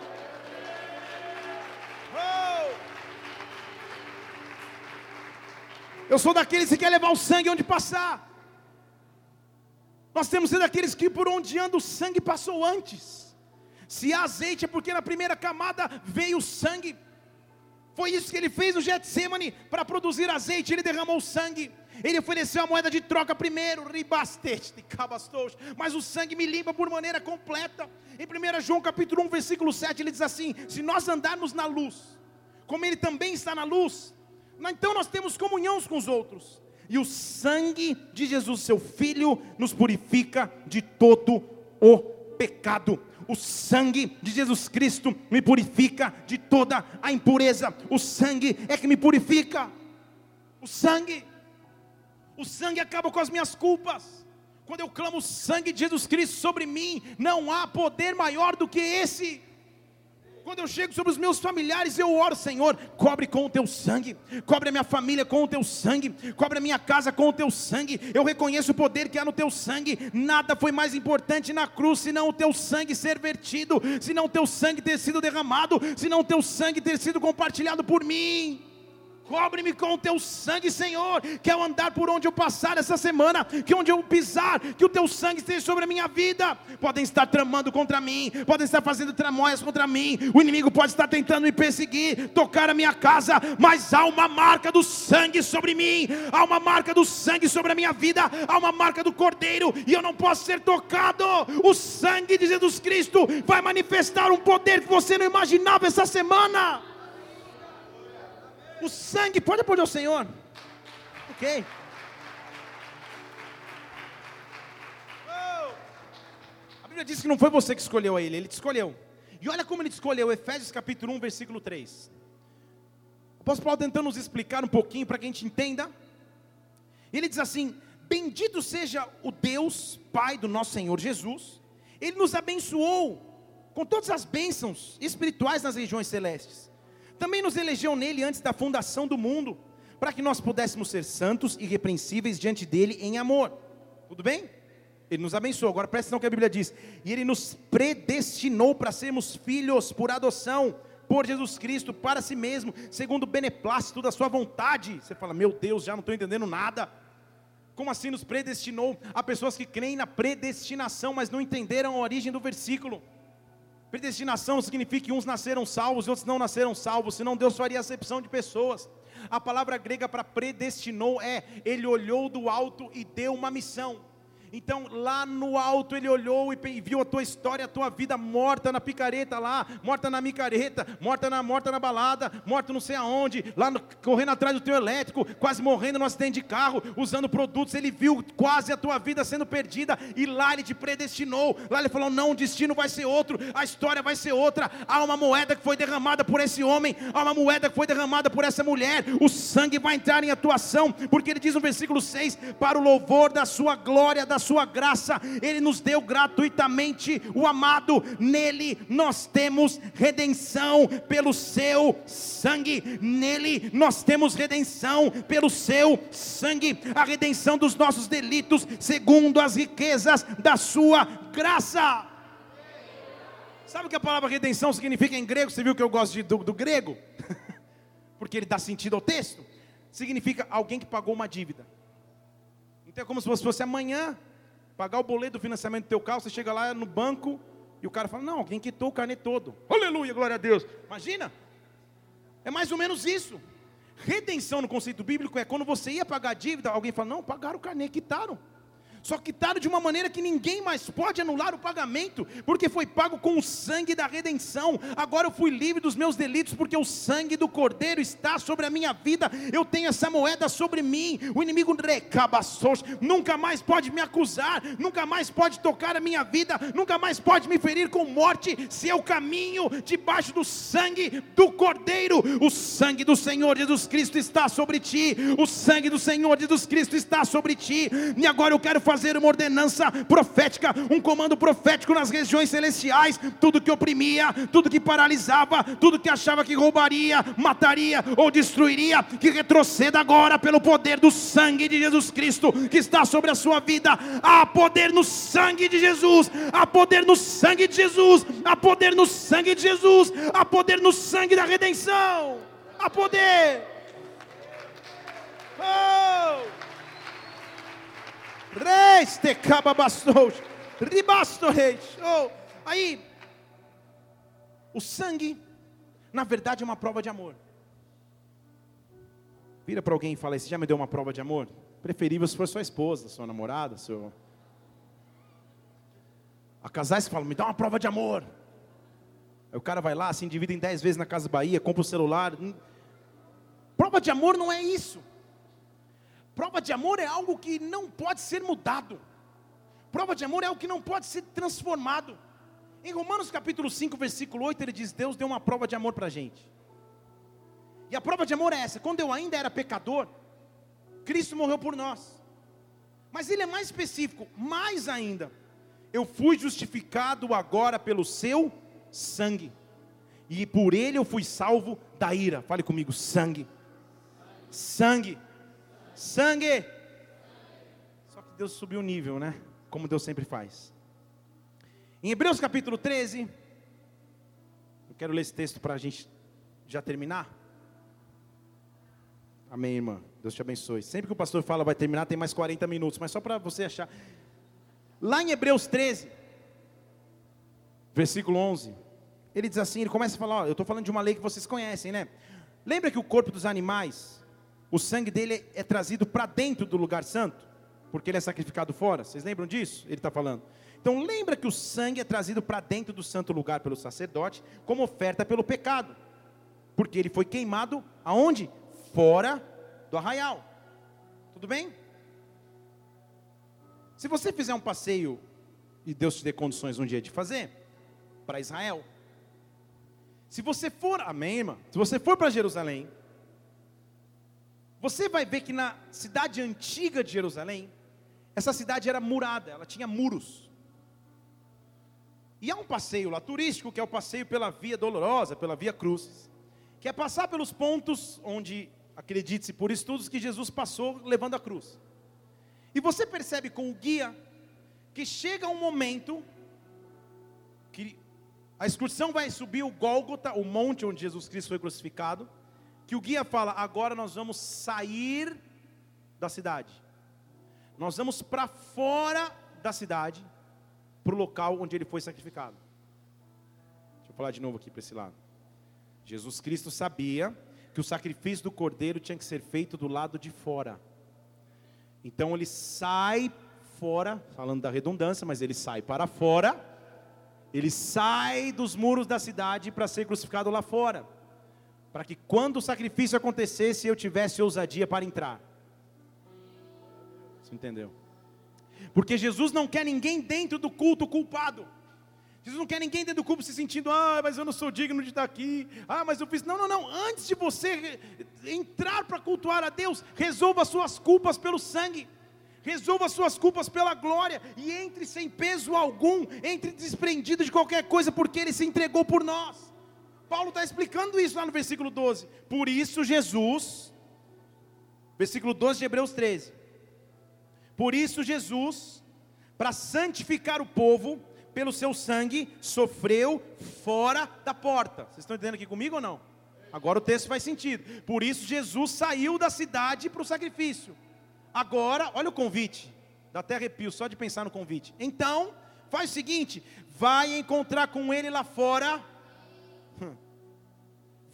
Eu sou daqueles que quer levar o sangue onde passar. Nós temos que ser daqueles que por onde anda o sangue passou antes. Se há azeite é porque na primeira camada veio o sangue. Foi isso que ele fez no Getsemane para produzir azeite, ele derramou o sangue. Ele ofereceu a moeda de troca primeiro, ribastete, mas o sangue me limpa por maneira completa. Em 1 João capítulo 1, versículo 7, ele diz assim: Se nós andarmos na luz, como ele também está na luz, então nós temos comunhão com os outros. E o sangue de Jesus, seu Filho, nos purifica de todo o pecado. O sangue de Jesus Cristo me purifica de toda a impureza. O sangue é que me purifica. O sangue. O sangue acaba com as minhas culpas. Quando eu clamo o sangue de Jesus Cristo sobre mim, não há poder maior do que esse. Quando eu chego sobre os meus familiares, eu oro, Senhor, cobre com o teu sangue, cobre a minha família com o teu sangue, cobre a minha casa com o teu sangue. Eu reconheço o poder que há no teu sangue. Nada foi mais importante na cruz senão o teu sangue ser vertido, senão o teu sangue ter sido derramado, senão o teu sangue ter sido compartilhado por mim. Cobre-me com o teu sangue, Senhor. Que ao andar por onde eu passar essa semana, que onde eu pisar, que o teu sangue esteja sobre a minha vida. Podem estar tramando contra mim, podem estar fazendo tramóias contra mim. O inimigo pode estar tentando me perseguir, tocar a minha casa, mas há uma marca do sangue sobre mim, há uma marca do sangue sobre a minha vida, há uma marca do Cordeiro, e eu não posso ser tocado. O sangue de Jesus Cristo vai manifestar um poder que você não imaginava essa semana. O sangue, pode aplaudir o Senhor? Ok. Oh. A Bíblia diz que não foi você que escolheu a ele, ele te escolheu. E olha como ele te escolheu, Efésios capítulo 1, versículo 3. O apóstolo Paulo tentando nos explicar um pouquinho para que a gente entenda. Ele diz assim: Bendito seja o Deus, Pai do nosso Senhor Jesus, Ele nos abençoou com todas as bênçãos espirituais nas regiões celestes também nos elegeu nele antes da fundação do mundo, para que nós pudéssemos ser santos e irrepreensíveis diante dele em amor. Tudo bem? Ele nos abençoou. Agora presta atenção que a Bíblia diz. E ele nos predestinou para sermos filhos por adoção por Jesus Cristo para si mesmo, segundo o beneplácito da sua vontade. Você fala: "Meu Deus, já não estou entendendo nada". Como assim nos predestinou? Há pessoas que creem na predestinação, mas não entenderam a origem do versículo. Predestinação significa que uns nasceram salvos e outros não nasceram salvos, senão Deus faria acepção de pessoas. A palavra grega para predestinou é ele olhou do alto e deu uma missão. Então, lá no alto, ele olhou e viu a tua história, a tua vida morta na picareta lá, morta na micareta, morta na, morta na balada, morta não sei aonde, lá no, correndo atrás do teu elétrico, quase morrendo no acidente de carro, usando produtos. Ele viu quase a tua vida sendo perdida e lá ele te predestinou. Lá ele falou: não, o destino vai ser outro, a história vai ser outra. Há uma moeda que foi derramada por esse homem, há uma moeda que foi derramada por essa mulher. O sangue vai entrar em atuação, porque ele diz no versículo 6: para o louvor da sua glória, da sua graça, Ele nos deu gratuitamente o amado, nele nós temos redenção pelo seu sangue, nele nós temos redenção pelo seu sangue, a redenção dos nossos delitos, segundo as riquezas da sua graça. Sabe o que a palavra redenção significa em grego? Você viu que eu gosto de, do, do grego? [LAUGHS] Porque ele dá sentido ao texto. Significa alguém que pagou uma dívida. Então é como se fosse amanhã pagar o boleto do financiamento do teu carro, você chega lá no banco e o cara fala: Não, alguém quitou o carnê todo. Aleluia, glória a Deus. Imagina? É mais ou menos isso. Redenção no conceito bíblico é quando você ia pagar a dívida, alguém fala: Não, pagaram o carnê, quitaram. Só quitaram de uma maneira que ninguém mais pode anular o pagamento, porque foi pago com o sangue da redenção. Agora eu fui livre dos meus delitos, porque o sangue do Cordeiro está sobre a minha vida. Eu tenho essa moeda sobre mim. O inimigo nunca mais pode me acusar, nunca mais pode tocar a minha vida, nunca mais pode me ferir com morte, se eu caminho debaixo do sangue do Cordeiro. O sangue do Senhor Jesus Cristo está sobre ti. O sangue do Senhor Jesus Cristo está sobre ti. E agora eu quero fazer uma ordenança profética, um comando profético nas regiões celestiais. Tudo que oprimia, tudo que paralisava, tudo que achava que roubaria, mataria ou destruiria, que retroceda agora pelo poder do sangue de Jesus Cristo que está sobre a sua vida. Há poder no sangue de Jesus, há poder no sangue de Jesus, há poder no sangue de Jesus, há poder no sangue da redenção. Há poder. Oh! Te cababastos, ribasto reis. Oh, aí, o sangue, na verdade, é uma prova de amor. Vira para alguém e fala: Você já me deu uma prova de amor? Preferível se for sua esposa, sua namorada, seu. A casais falam: Me dá uma prova de amor. Aí o cara vai lá, se endivida em dez vezes na Casa Bahia, compra o celular. Prova de amor não é isso. Prova de amor é algo que não pode ser mudado. Prova de amor é algo que não pode ser transformado. Em Romanos capítulo 5, versículo 8, ele diz: Deus deu uma prova de amor para a gente. E a prova de amor é essa: quando eu ainda era pecador, Cristo morreu por nós. Mas ele é mais específico, mais ainda, eu fui justificado agora pelo seu sangue. e por ele eu fui salvo da ira. Fale comigo, sangue. Sangue. Sangue. Só que Deus subiu o nível, né? Como Deus sempre faz. Em Hebreus capítulo 13, eu quero ler esse texto para a gente já terminar. Amém, irmã. Deus te abençoe. Sempre que o pastor fala vai terminar, tem mais 40 minutos, mas só para você achar. Lá em Hebreus 13, versículo 11, ele diz assim: ele começa a falar, ó, eu estou falando de uma lei que vocês conhecem, né? Lembra que o corpo dos animais, o sangue dele é trazido para dentro do lugar santo, porque ele é sacrificado fora? Vocês lembram disso? Ele está falando. Então lembra que o sangue é trazido para dentro do santo lugar pelo sacerdote, como oferta pelo pecado, porque ele foi queimado aonde? Fora do arraial. Tudo bem? Se você fizer um passeio e Deus te dê condições um dia de fazer, para Israel. Se você for, amém, irmã? Se você for para Jerusalém, você vai ver que na cidade antiga de Jerusalém, essa cidade era murada, ela tinha muros. E há um passeio lá turístico, que é o passeio pela Via Dolorosa, pela Via Cruz, que é passar pelos pontos onde, acredite-se por estudos, que Jesus passou levando a cruz. E você percebe com o guia que chega um momento que a excursão vai subir o Gólgota, o monte onde Jesus Cristo foi crucificado, que o guia fala: agora nós vamos sair da cidade, nós vamos para fora da cidade, para o local onde ele foi sacrificado. Deixa eu falar de novo aqui para esse lado. Jesus Cristo sabia que o sacrifício do cordeiro tinha que ser feito do lado de fora. Então ele sai fora, falando da redundância, mas ele sai para fora. Ele sai dos muros da cidade para ser crucificado lá fora. Para que quando o sacrifício acontecesse, eu tivesse ousadia para entrar. Você entendeu? Porque Jesus não quer ninguém dentro do culto culpado. Jesus não quer ninguém dentro do culto se sentindo, ah, mas eu não sou digno de estar aqui. Ah, mas eu fiz. Não, não, não. Antes de você entrar para cultuar a Deus, resolva suas culpas pelo sangue. Resolva suas culpas pela glória e entre sem peso algum, entre desprendido de qualquer coisa, porque Ele se entregou por nós. Paulo está explicando isso lá no versículo 12. Por isso, Jesus, versículo 12 de Hebreus 13. Por isso, Jesus, para santificar o povo, pelo seu sangue, sofreu fora da porta. Vocês estão entendendo aqui comigo ou não? Agora o texto faz sentido. Por isso, Jesus saiu da cidade para o sacrifício. Agora, olha o convite. Dá até arrepio só de pensar no convite. Então, faz o seguinte: vai encontrar com ele lá fora.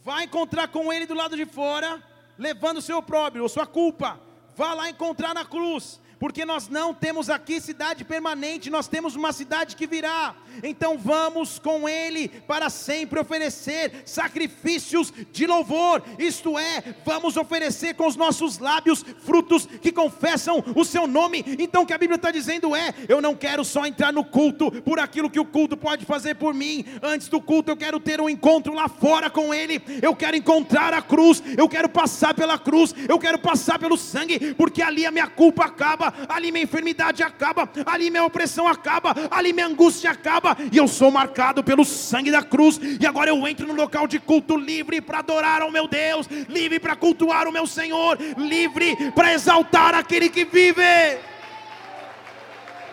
Vai encontrar com ele do lado de fora, levando o seu próprio, ou sua culpa. Vá lá encontrar na cruz porque nós não temos aqui cidade permanente, nós temos uma cidade que virá. Então vamos com Ele para sempre oferecer sacrifícios de louvor, isto é, vamos oferecer com os nossos lábios frutos que confessam o Seu nome. Então o que a Bíblia está dizendo é: eu não quero só entrar no culto por aquilo que o culto pode fazer por mim, antes do culto eu quero ter um encontro lá fora com Ele, eu quero encontrar a cruz, eu quero passar pela cruz, eu quero passar pelo sangue, porque ali a minha culpa acaba acaba, ali minha enfermidade acaba, ali minha opressão acaba, ali minha angústia acaba, e eu sou marcado pelo sangue da cruz, e agora eu entro no local de culto livre para adorar ao meu Deus, livre para cultuar o meu Senhor, livre para exaltar aquele que vive.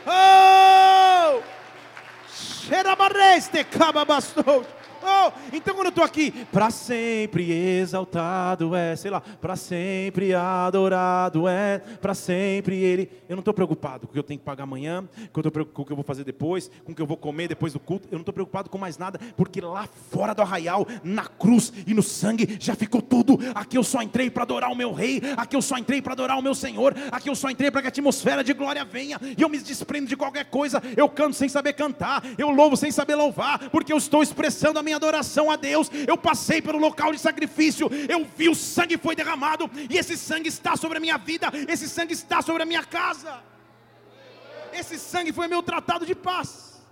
Oh! Xerabareste, cababastou. Oh, então quando eu estou aqui, para sempre exaltado é, sei lá, para sempre adorado é, para sempre Ele. Eu não estou preocupado com o que eu tenho que pagar amanhã, com o que eu vou fazer depois, com o que eu vou comer depois do culto. Eu não estou preocupado com mais nada, porque lá fora do arraial, na cruz e no sangue, já ficou tudo. Aqui eu só entrei para adorar o meu Rei, aqui eu só entrei para adorar o meu Senhor, aqui eu só entrei para que a atmosfera de glória venha, e eu me desprendo de qualquer coisa. Eu canto sem saber cantar, eu louvo sem saber louvar, porque eu estou expressando a minha minha adoração a Deus, eu passei pelo local de sacrifício, eu vi o sangue foi derramado, e esse sangue está sobre a minha vida, esse sangue está sobre a minha casa. Esse sangue foi meu tratado de paz.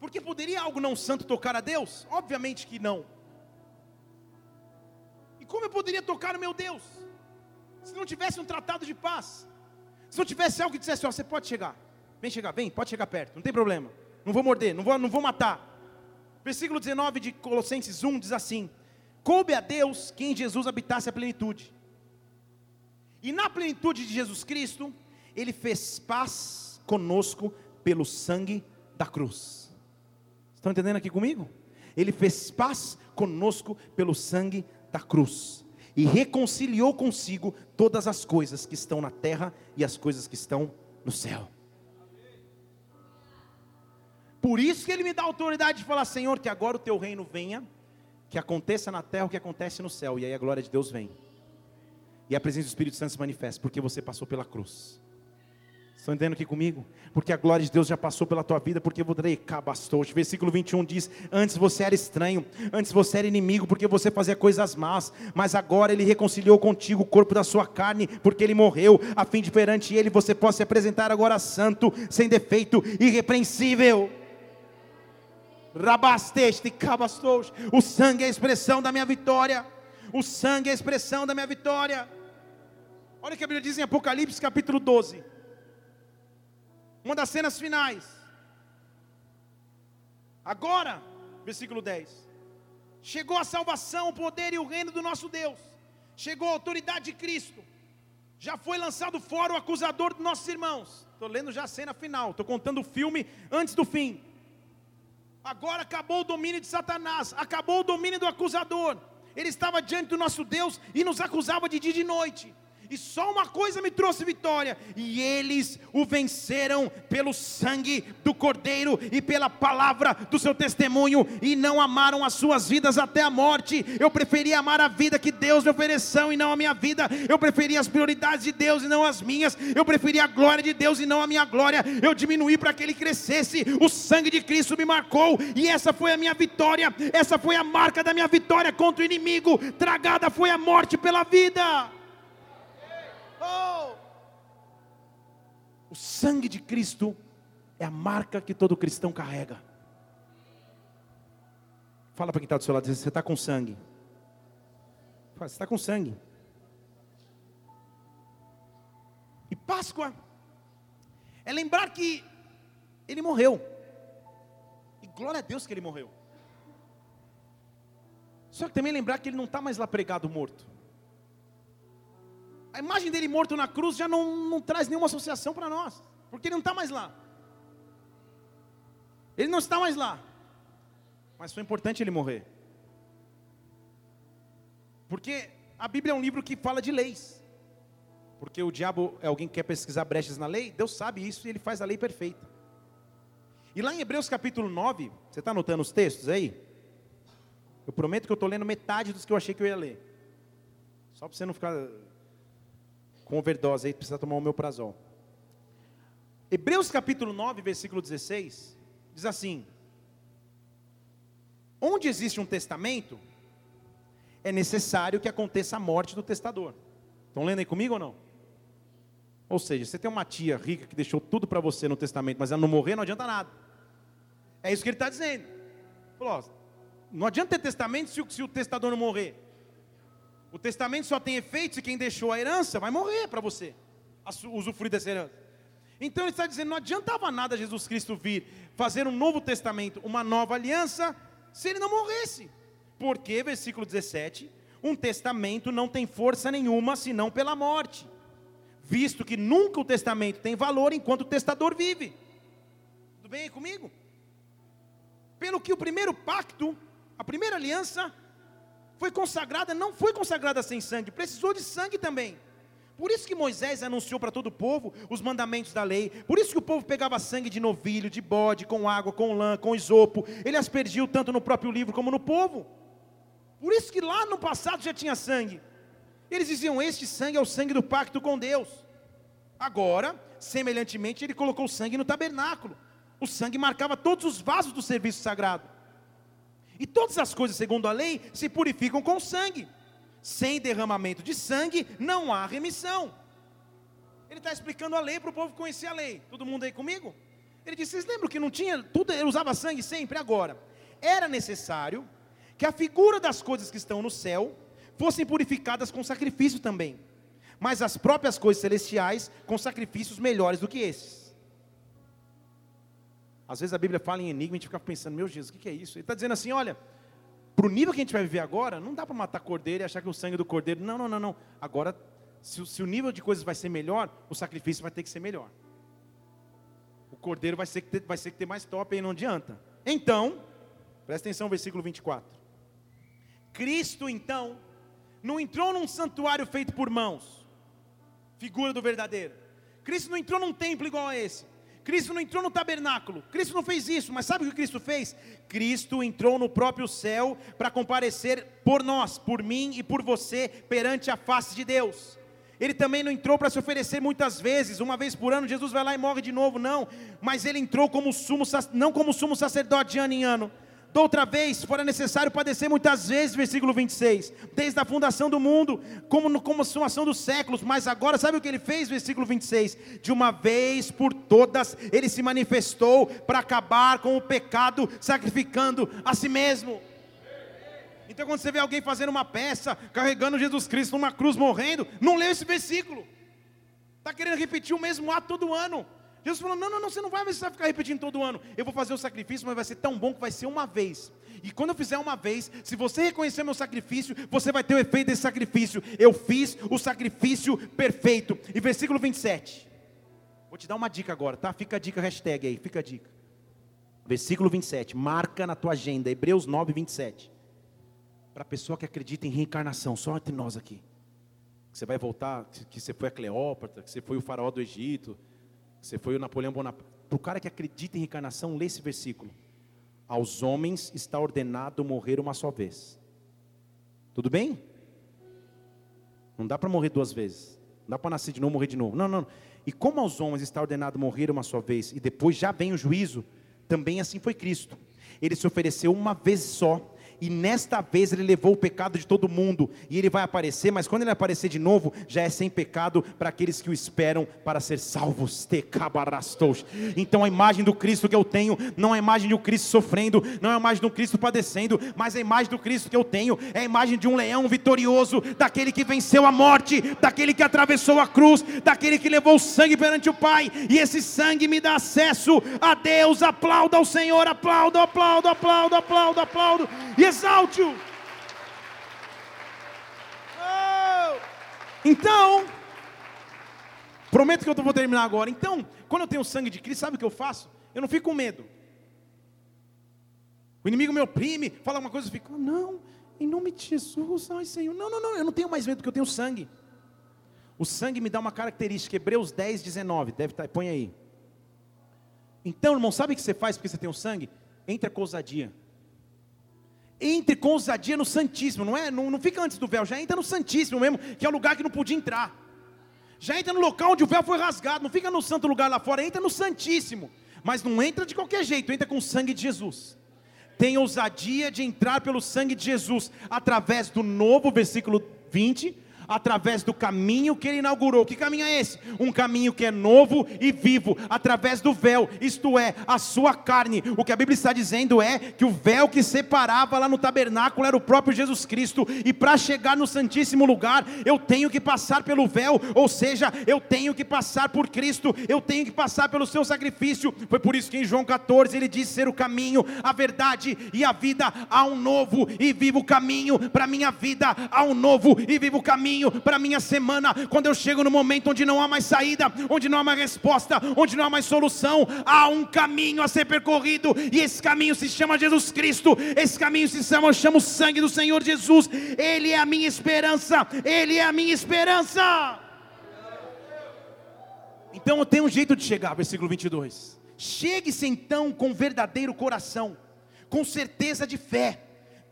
Porque poderia algo não santo tocar a Deus? Obviamente que não. E como eu poderia tocar o meu Deus? Se não tivesse um tratado de paz. Se não tivesse algo que dissesse, ó, você pode chegar. Vem chegar, vem, pode chegar perto, não tem problema. Não vou morder, não vou, não vou matar. Versículo 19 de Colossenses 1 diz assim: Coube a Deus que em Jesus habitasse a plenitude. E na plenitude de Jesus Cristo, Ele fez paz conosco pelo sangue da cruz. Estão entendendo aqui comigo? Ele fez paz conosco pelo sangue da cruz. E reconciliou consigo todas as coisas que estão na terra e as coisas que estão no céu. Por isso que ele me dá autoridade de falar, Senhor, que agora o teu reino venha, que aconteça na terra o que acontece no céu, e aí a glória de Deus vem. E a presença do Espírito Santo se manifesta, porque você passou pela cruz. Estão entendendo aqui comigo? Porque a glória de Deus já passou pela tua vida, porque você cabastou. Versículo 21 diz: Antes você era estranho, antes você era inimigo, porque você fazia coisas más, mas agora Ele reconciliou contigo o corpo da sua carne, porque Ele morreu, a fim de perante Ele você possa se apresentar agora santo, sem defeito, irrepreensível. Rabasteste, cabastos. O sangue é a expressão da minha vitória. O sangue é a expressão da minha vitória. Olha o que a Bíblia diz em Apocalipse capítulo 12. Uma das cenas finais. Agora, versículo 10. Chegou a salvação, o poder e o reino do nosso Deus. Chegou a autoridade de Cristo. Já foi lançado fora o acusador dos nossos irmãos. Estou lendo já a cena final. Estou contando o filme antes do fim. Agora acabou o domínio de Satanás, acabou o domínio do acusador. Ele estava diante do nosso Deus e nos acusava de dia e de noite. E só uma coisa me trouxe vitória, e eles o venceram pelo sangue do Cordeiro e pela palavra do seu testemunho, e não amaram as suas vidas até a morte. Eu preferia amar a vida que Deus me ofereceu e não a minha vida. Eu preferia as prioridades de Deus e não as minhas. Eu preferia a glória de Deus e não a minha glória. Eu diminuí para que ele crescesse. O sangue de Cristo me marcou, e essa foi a minha vitória. Essa foi a marca da minha vitória contra o inimigo. Tragada foi a morte pela vida. Oh! O sangue de Cristo é a marca que todo cristão carrega. Fala para quem está do seu lado, você está com sangue. Fala, você está com sangue. E Páscoa é lembrar que ele morreu. E glória a Deus que ele morreu. Só que também lembrar que ele não está mais lá pregado morto a imagem dele morto na cruz já não, não traz nenhuma associação para nós, porque ele não está mais lá. Ele não está mais lá. Mas foi importante ele morrer. Porque a Bíblia é um livro que fala de leis. Porque o diabo é alguém que quer pesquisar brechas na lei, Deus sabe isso e ele faz a lei perfeita. E lá em Hebreus capítulo 9, você está anotando os textos aí? Eu prometo que eu estou lendo metade dos que eu achei que eu ia ler. Só para você não ficar com overdose aí, precisa tomar o meu prazol. Hebreus capítulo 9, versículo 16, diz assim: Onde existe um testamento, é necessário que aconteça a morte do testador. Estão lendo aí comigo ou não? Ou seja, você tem uma tia rica que deixou tudo para você no testamento, mas ela não morrer, não adianta nada. É isso que ele está dizendo. Falou, não adianta ter testamento se se o testador não morrer. O testamento só tem efeito se quem deixou a herança vai morrer para você, usufruir dessa herança. Então ele está dizendo: não adiantava nada Jesus Cristo vir fazer um novo testamento, uma nova aliança, se ele não morresse. Porque, versículo 17: um testamento não tem força nenhuma senão pela morte, visto que nunca o testamento tem valor enquanto o testador vive. Tudo bem comigo? Pelo que o primeiro pacto, a primeira aliança, foi consagrada, não foi consagrada sem sangue, precisou de sangue também. Por isso que Moisés anunciou para todo o povo os mandamentos da lei. Por isso que o povo pegava sangue de novilho, de bode, com água, com lã, com isopo. Ele aspergiu tanto no próprio livro como no povo. Por isso que lá no passado já tinha sangue. Eles diziam: Este sangue é o sangue do pacto com Deus. Agora, semelhantemente, ele colocou sangue no tabernáculo. O sangue marcava todos os vasos do serviço sagrado. E todas as coisas, segundo a lei, se purificam com sangue. Sem derramamento de sangue, não há remissão. Ele está explicando a lei para o povo conhecer a lei. Todo mundo aí comigo? Ele disse: Vocês lembram que não tinha, tudo, ele usava sangue sempre? Agora, era necessário que a figura das coisas que estão no céu fossem purificadas com sacrifício também, mas as próprias coisas celestiais com sacrifícios melhores do que esses. Às vezes a Bíblia fala em enigma e a gente fica pensando, meu Jesus, o que é isso? Ele está dizendo assim: olha, para o nível que a gente vai viver agora, não dá para matar cordeiro e achar que o sangue do cordeiro. Não, não, não, não. Agora, se, se o nível de coisas vai ser melhor, o sacrifício vai ter que ser melhor. O cordeiro vai ser que ter, vai ser que ter mais top aí, não adianta. Então, presta atenção no versículo 24. Cristo, então, não entrou num santuário feito por mãos, figura do verdadeiro. Cristo não entrou num templo igual a esse. Cristo não entrou no tabernáculo, Cristo não fez isso, mas sabe o que Cristo fez? Cristo entrou no próprio céu para comparecer por nós, por mim e por você perante a face de Deus. Ele também não entrou para se oferecer muitas vezes, uma vez por ano, Jesus vai lá e morre de novo, não, mas ele entrou como sumo, não como sumo sacerdote de ano em ano, outra vez, fora necessário padecer muitas vezes, versículo 26, desde a fundação do mundo, como no consumação dos séculos, mas agora, sabe o que ele fez, versículo 26? De uma vez por todas, ele se manifestou para acabar com o pecado, sacrificando a si mesmo. Então, quando você vê alguém fazendo uma peça, carregando Jesus Cristo numa cruz morrendo, não leu esse versículo, está querendo repetir o mesmo ato todo ano. Jesus falou: não, não, não, você não vai precisar ficar repetindo todo ano. Eu vou fazer o sacrifício, mas vai ser tão bom que vai ser uma vez. E quando eu fizer uma vez, se você reconhecer meu sacrifício, você vai ter o efeito desse sacrifício. Eu fiz o sacrifício perfeito. E versículo 27. Vou te dar uma dica agora, tá? Fica a dica, hashtag aí, fica a dica. Versículo 27, marca na tua agenda, Hebreus 9, 27. Para a pessoa que acredita em reencarnação, só entre nós aqui. Que você vai voltar, que você foi a Cleópatra, que você foi o faraó do Egito, você foi o Napoleão Bonaparte. Para o cara que acredita em reencarnação, lê esse versículo. Aos homens está ordenado morrer uma só vez. Tudo bem? Não dá para morrer duas vezes. Não dá para nascer de novo, morrer de novo. Não, não. E como aos homens está ordenado morrer uma só vez, e depois já vem o juízo, também assim foi Cristo. Ele se ofereceu uma vez só e nesta vez ele levou o pecado de todo mundo, e ele vai aparecer, mas quando ele aparecer de novo, já é sem pecado para aqueles que o esperam para ser salvos. Então a imagem do Cristo que eu tenho, não é a imagem um Cristo sofrendo, não é a imagem um Cristo padecendo, mas a imagem do Cristo que eu tenho é a imagem de um leão vitorioso, daquele que venceu a morte, daquele que atravessou a cruz, daquele que levou o sangue perante o Pai, e esse sangue me dá acesso a Deus. Aplauda ao Senhor, aplauda, aplauda, aplauda, aplauda, aplauda. E exalte-o. Então, prometo que eu vou terminar agora. Então, quando eu tenho sangue de Cristo, sabe o que eu faço? Eu não fico com medo. O inimigo me oprime, fala uma coisa, eu fico, não, em nome de Jesus, ai Senhor, não, não, não, eu não tenho mais medo porque eu tenho sangue. O sangue me dá uma característica, Hebreus 10, 19, deve estar, põe aí. Então, irmão, sabe o que você faz porque você tem o sangue? Entra com ousadia entre com ousadia no Santíssimo, não é? Não, não fica antes do véu, já entra no Santíssimo mesmo, que é o lugar que não podia entrar. Já entra no local onde o véu foi rasgado, não fica no santo lugar lá fora, entra no Santíssimo. Mas não entra de qualquer jeito, entra com o sangue de Jesus. Tem ousadia de entrar pelo sangue de Jesus, através do novo versículo 20, através do caminho que ele inaugurou. Que caminho é esse? Um caminho que é novo e vivo, através do véu, isto é, a sua carne. O que a Bíblia está dizendo é que o véu que separava lá no tabernáculo era o próprio Jesus Cristo, e para chegar no Santíssimo Lugar, eu tenho que passar pelo véu, ou seja, eu tenho que passar por Cristo, eu tenho que passar pelo seu sacrifício. Foi por isso que em João 14 ele disse ser o caminho, a verdade e a vida. Há um novo e vivo caminho para minha vida, há um novo e vivo caminho caminho para a minha semana. Quando eu chego no momento onde não há mais saída, onde não há mais resposta, onde não há mais solução, há um caminho a ser percorrido, e esse caminho se chama Jesus Cristo. Esse caminho se chama, chama o sangue do Senhor Jesus. Ele é a minha esperança. Ele é a minha esperança. Então eu tenho um jeito de chegar, versículo 22. Chegue-se então com verdadeiro coração, com certeza de fé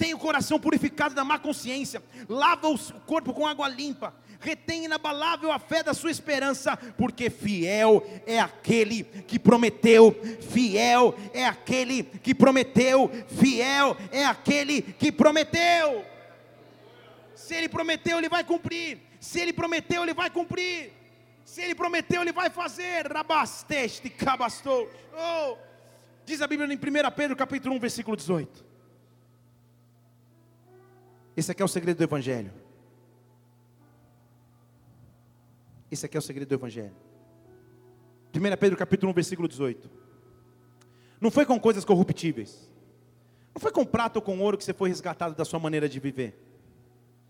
Tenha o coração purificado da má consciência, lava o corpo com água limpa, retém inabalável a fé da sua esperança, porque fiel é aquele que prometeu, fiel é aquele que prometeu, fiel é aquele que prometeu. Se ele prometeu, ele vai cumprir. Se ele prometeu, ele vai cumprir. Se ele prometeu, ele vai fazer. Rabasteste, cabastou. Oh. Diz a Bíblia em 1 Pedro capítulo 1, versículo 18. Esse aqui é o segredo do Evangelho. Esse aqui é o segredo do Evangelho. 1 Pedro capítulo 1, versículo 18. Não foi com coisas corruptíveis. Não foi com prata ou com ouro que você foi resgatado da sua maneira de viver.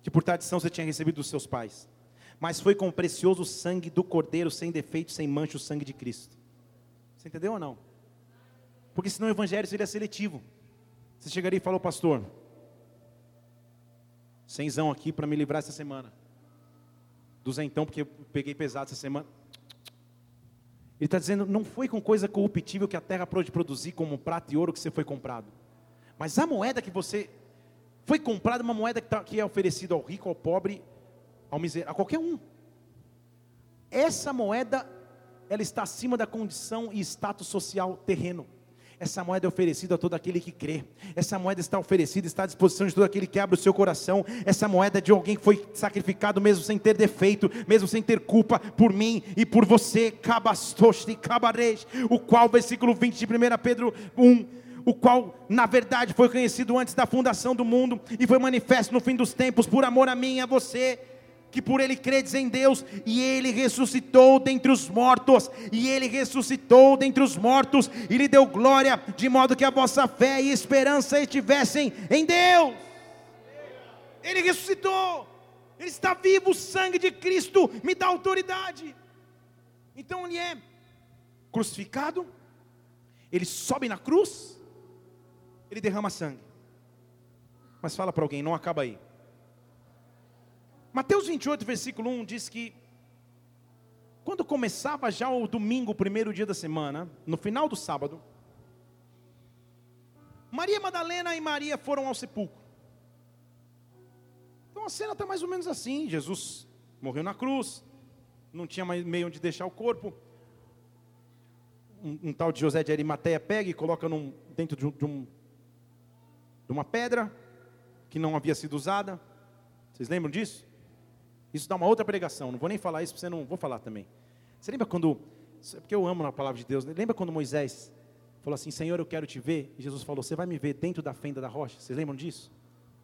Que por tradição você tinha recebido dos seus pais. Mas foi com o precioso sangue do Cordeiro, sem defeito, sem mancha, o sangue de Cristo. Você entendeu ou não? Porque senão o evangelho seria seletivo. Você chegaria e falou, pastor, cenzão aqui para me livrar essa semana. Duzentão, porque eu peguei pesado essa semana. Ele está dizendo, não foi com coisa corruptível que a terra pode produzir, como prata e ouro que você foi comprado. Mas a moeda que você foi comprada, uma moeda que, tá, que é oferecida ao rico, ao pobre, ao miserável, a qualquer um. Essa moeda, ela está acima da condição e status social terreno. Essa moeda é oferecida a todo aquele que crê. Essa moeda está oferecida, está à disposição de todo aquele que abre o seu coração. Essa moeda é de alguém que foi sacrificado mesmo sem ter defeito, mesmo sem ter culpa por mim e por você. O qual, versículo 20 de 1 Pedro 1 o qual na verdade foi conhecido antes da fundação do mundo e foi manifesto no fim dos tempos por amor a mim e a você que por ele credes em Deus, e ele ressuscitou dentre os mortos, e ele ressuscitou dentre os mortos, e lhe deu glória, de modo que a vossa fé e esperança estivessem em Deus. Ele ressuscitou, ele está vivo, o sangue de Cristo me dá autoridade. Então ele é crucificado, ele sobe na cruz, ele derrama sangue. Mas fala para alguém, não acaba aí. Mateus 28, versículo 1 diz que quando começava já o domingo, o primeiro dia da semana, no final do sábado, Maria Madalena e Maria foram ao sepulcro. Então a cena está mais ou menos assim: Jesus morreu na cruz, não tinha mais meio onde deixar o corpo. Um, um tal de José de Arimateia pega e coloca num, dentro de, um, de, um, de uma pedra que não havia sido usada. Vocês lembram disso? Isso dá uma outra pregação. Não vou nem falar isso, porque você não vou falar também. Você lembra quando, porque eu amo a palavra de Deus, né? lembra quando Moisés falou assim: Senhor, eu quero te ver? E Jesus falou: Você vai me ver dentro da fenda da rocha? Vocês lembram disso?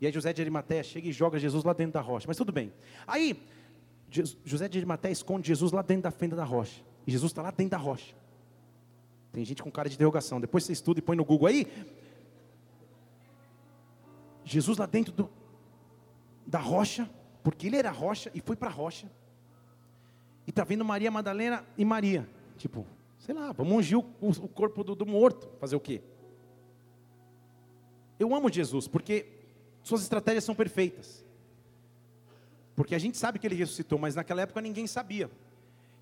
E aí José de Arimateia chega e joga Jesus lá dentro da rocha. Mas tudo bem. Aí José de Arimateia esconde Jesus lá dentro da fenda da rocha. E Jesus está lá dentro da rocha. Tem gente com cara de interrogação. Depois você estuda e põe no Google aí. Jesus lá dentro do, da rocha porque ele era rocha e foi para a rocha. E está vendo Maria Madalena e Maria. Tipo, sei lá, vamos ungir o, o corpo do, do morto. Fazer o quê? Eu amo Jesus porque suas estratégias são perfeitas. Porque a gente sabe que ele ressuscitou, mas naquela época ninguém sabia.